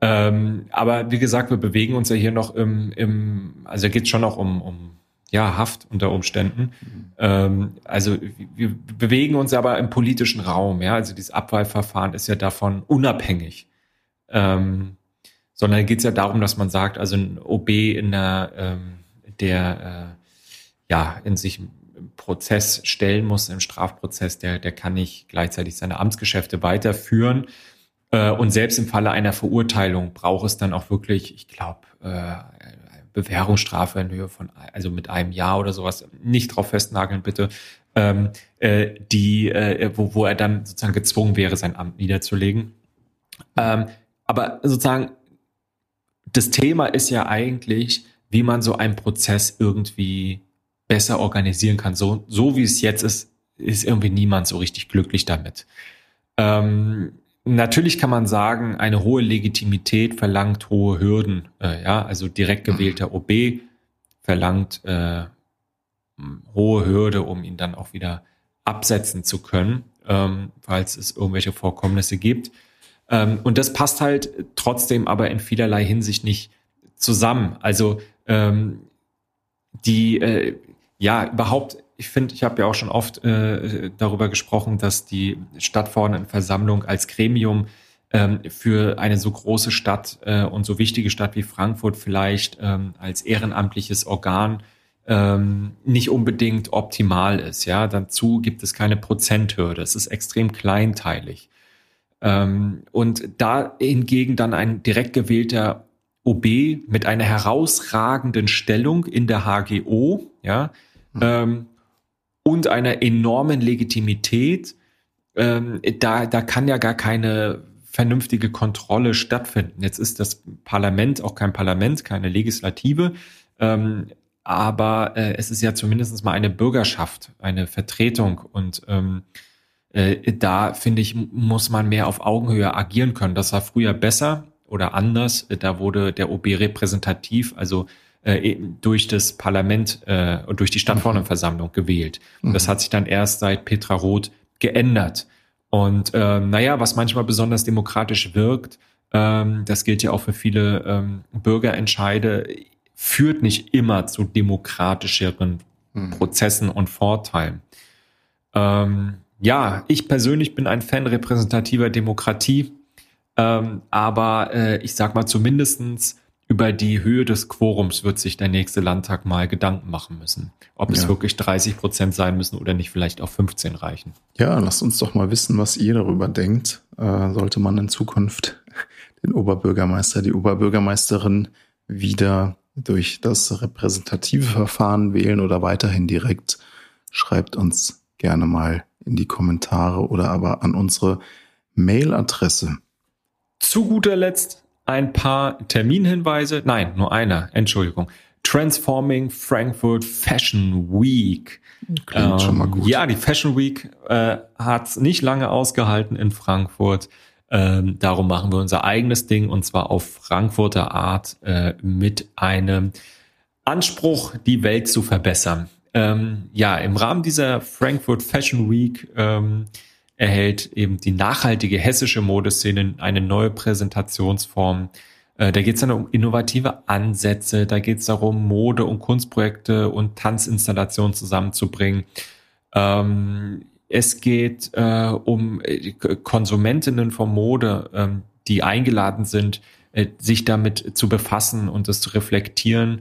Ähm, aber wie gesagt, wir bewegen uns ja hier noch im, im also geht schon noch um, um ja, Haft unter Umständen. Mhm. Ähm, also wir bewegen uns aber im politischen Raum, ja. Also dieses Abwahlverfahren ist ja davon unabhängig. Ähm, sondern geht es ja darum, dass man sagt, also ein OB in der, ähm, der äh, ja in sich Prozess stellen muss, im Strafprozess, der, der kann nicht gleichzeitig seine Amtsgeschäfte weiterführen. Äh, und selbst im Falle einer Verurteilung braucht es dann auch wirklich, ich glaube, äh, Bewährungsstrafe in Höhe von, also mit einem Jahr oder sowas, nicht drauf festnageln bitte, ähm, äh, die, äh, wo, wo er dann sozusagen gezwungen wäre, sein Amt niederzulegen. Ähm, aber sozusagen, das Thema ist ja eigentlich, wie man so einen Prozess irgendwie besser organisieren kann. So, so wie es jetzt ist, ist irgendwie niemand so richtig glücklich damit. Ähm, natürlich kann man sagen, eine hohe Legitimität verlangt hohe Hürden. Äh, ja, also direkt gewählter OB verlangt äh, hohe Hürde, um ihn dann auch wieder absetzen zu können, ähm, falls es irgendwelche Vorkommnisse gibt. Ähm, und das passt halt trotzdem aber in vielerlei Hinsicht nicht zusammen. Also ähm, die, äh, ja, überhaupt, ich finde, ich habe ja auch schon oft äh, darüber gesprochen, dass die Stadtverordnetenversammlung als Gremium ähm, für eine so große Stadt äh, und so wichtige Stadt wie Frankfurt vielleicht ähm, als ehrenamtliches Organ ähm, nicht unbedingt optimal ist. Ja, dazu gibt es keine Prozenthürde. Es ist extrem kleinteilig. Ähm, und da hingegen dann ein direkt gewählter OB mit einer herausragenden Stellung in der HGO, ja, mhm. ähm, und einer enormen Legitimität, ähm, da, da kann ja gar keine vernünftige Kontrolle stattfinden. Jetzt ist das Parlament auch kein Parlament, keine Legislative. Ähm, aber äh, es ist ja zumindest mal eine Bürgerschaft, eine Vertretung und ähm, äh, da finde ich, muss man mehr auf Augenhöhe agieren können. Das war früher besser oder anders. Da wurde der OB repräsentativ, also äh, durch das Parlament äh, und durch die Stadtverordnetenversammlung gewählt. Mhm. Das hat sich dann erst seit Petra Roth geändert. Und äh, naja, was manchmal besonders demokratisch wirkt, ähm, das gilt ja auch für viele ähm, Bürgerentscheide, führt nicht immer zu demokratischeren mhm. Prozessen und Vorteilen. Ähm, ja, ich persönlich bin ein Fan repräsentativer Demokratie, ähm, aber äh, ich sag mal zumindestens über die Höhe des Quorums wird sich der nächste Landtag mal Gedanken machen müssen. Ob ja. es wirklich 30 Prozent sein müssen oder nicht vielleicht auch 15 reichen. Ja, lasst uns doch mal wissen, was ihr darüber denkt. Äh, sollte man in Zukunft den Oberbürgermeister, die Oberbürgermeisterin wieder durch das repräsentative Verfahren wählen oder weiterhin direkt? Schreibt uns gerne mal in die Kommentare oder aber an unsere Mailadresse. Zu guter Letzt ein paar Terminhinweise. Nein, nur einer. Entschuldigung. Transforming Frankfurt Fashion Week. Klingt ähm, schon mal gut. Ja, die Fashion Week äh, hat nicht lange ausgehalten in Frankfurt. Ähm, darum machen wir unser eigenes Ding und zwar auf Frankfurter Art äh, mit einem Anspruch, die Welt zu verbessern. Ähm, ja, im Rahmen dieser Frankfurt Fashion Week ähm, erhält eben die nachhaltige hessische Modeszene eine neue Präsentationsform. Äh, da geht es dann um innovative Ansätze, da geht es darum, Mode- und Kunstprojekte und Tanzinstallationen zusammenzubringen. Ähm, es geht äh, um äh, Konsumentinnen von Mode, ähm, die eingeladen sind, äh, sich damit zu befassen und das zu reflektieren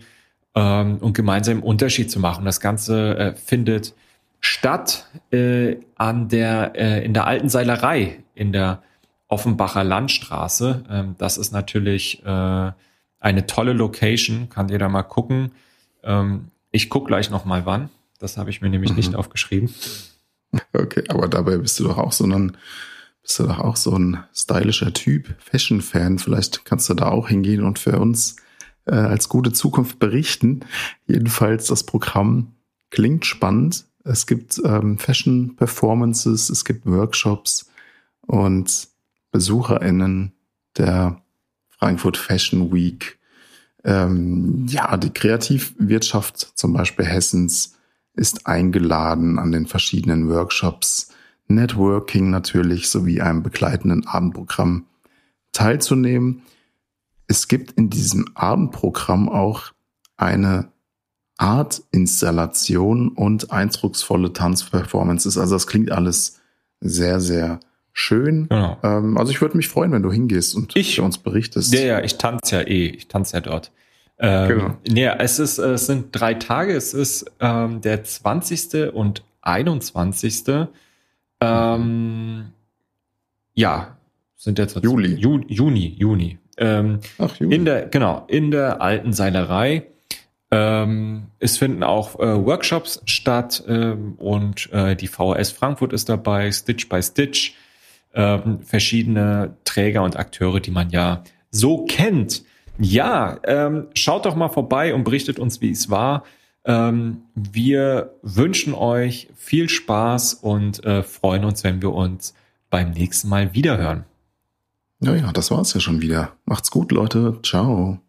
ähm, und gemeinsam Unterschied zu machen. Das Ganze äh, findet Stadt äh, an der, äh, in der alten Seilerei in der Offenbacher Landstraße. Ähm, das ist natürlich äh, eine tolle Location, kann ihr da mal gucken. Ähm, ich gucke gleich noch mal wann. Das habe ich mir nämlich mhm. nicht aufgeschrieben. Okay, aber dabei bist du doch auch so ein, bist du doch auch so ein stylischer Typ, Fashion-Fan. Vielleicht kannst du da auch hingehen und für uns äh, als gute Zukunft berichten. Jedenfalls das Programm klingt spannend. Es gibt ähm, Fashion Performances, es gibt Workshops und BesucherInnen der Frankfurt Fashion Week. Ähm, ja, die Kreativwirtschaft zum Beispiel Hessens ist eingeladen an den verschiedenen Workshops, Networking natürlich sowie einem begleitenden Abendprogramm teilzunehmen. Es gibt in diesem Abendprogramm auch eine Art Installation und eindrucksvolle Tanzperformances. Also das klingt alles sehr, sehr schön. Genau. Ähm, also ich würde mich freuen, wenn du hingehst und ich, uns berichtest. Ja, ja, ich tanze ja eh. Ich tanze ja dort. Ähm, genau. Ja, es ist, es sind drei Tage. Es ist ähm, der 20. und 21. Ähm, ja, sind jetzt Juli. Ju, Juni, Juni. Ähm, Ach. In der, genau, in der alten Seilerei. Ähm, es finden auch äh, Workshops statt ähm, und äh, die VHS Frankfurt ist dabei, Stitch by Stitch, ähm, verschiedene Träger und Akteure, die man ja so kennt. Ja, ähm, schaut doch mal vorbei und berichtet uns, wie es war. Ähm, wir wünschen euch viel Spaß und äh, freuen uns, wenn wir uns beim nächsten Mal wiederhören. Ja, ja, das war's ja schon wieder. Macht's gut, Leute. Ciao.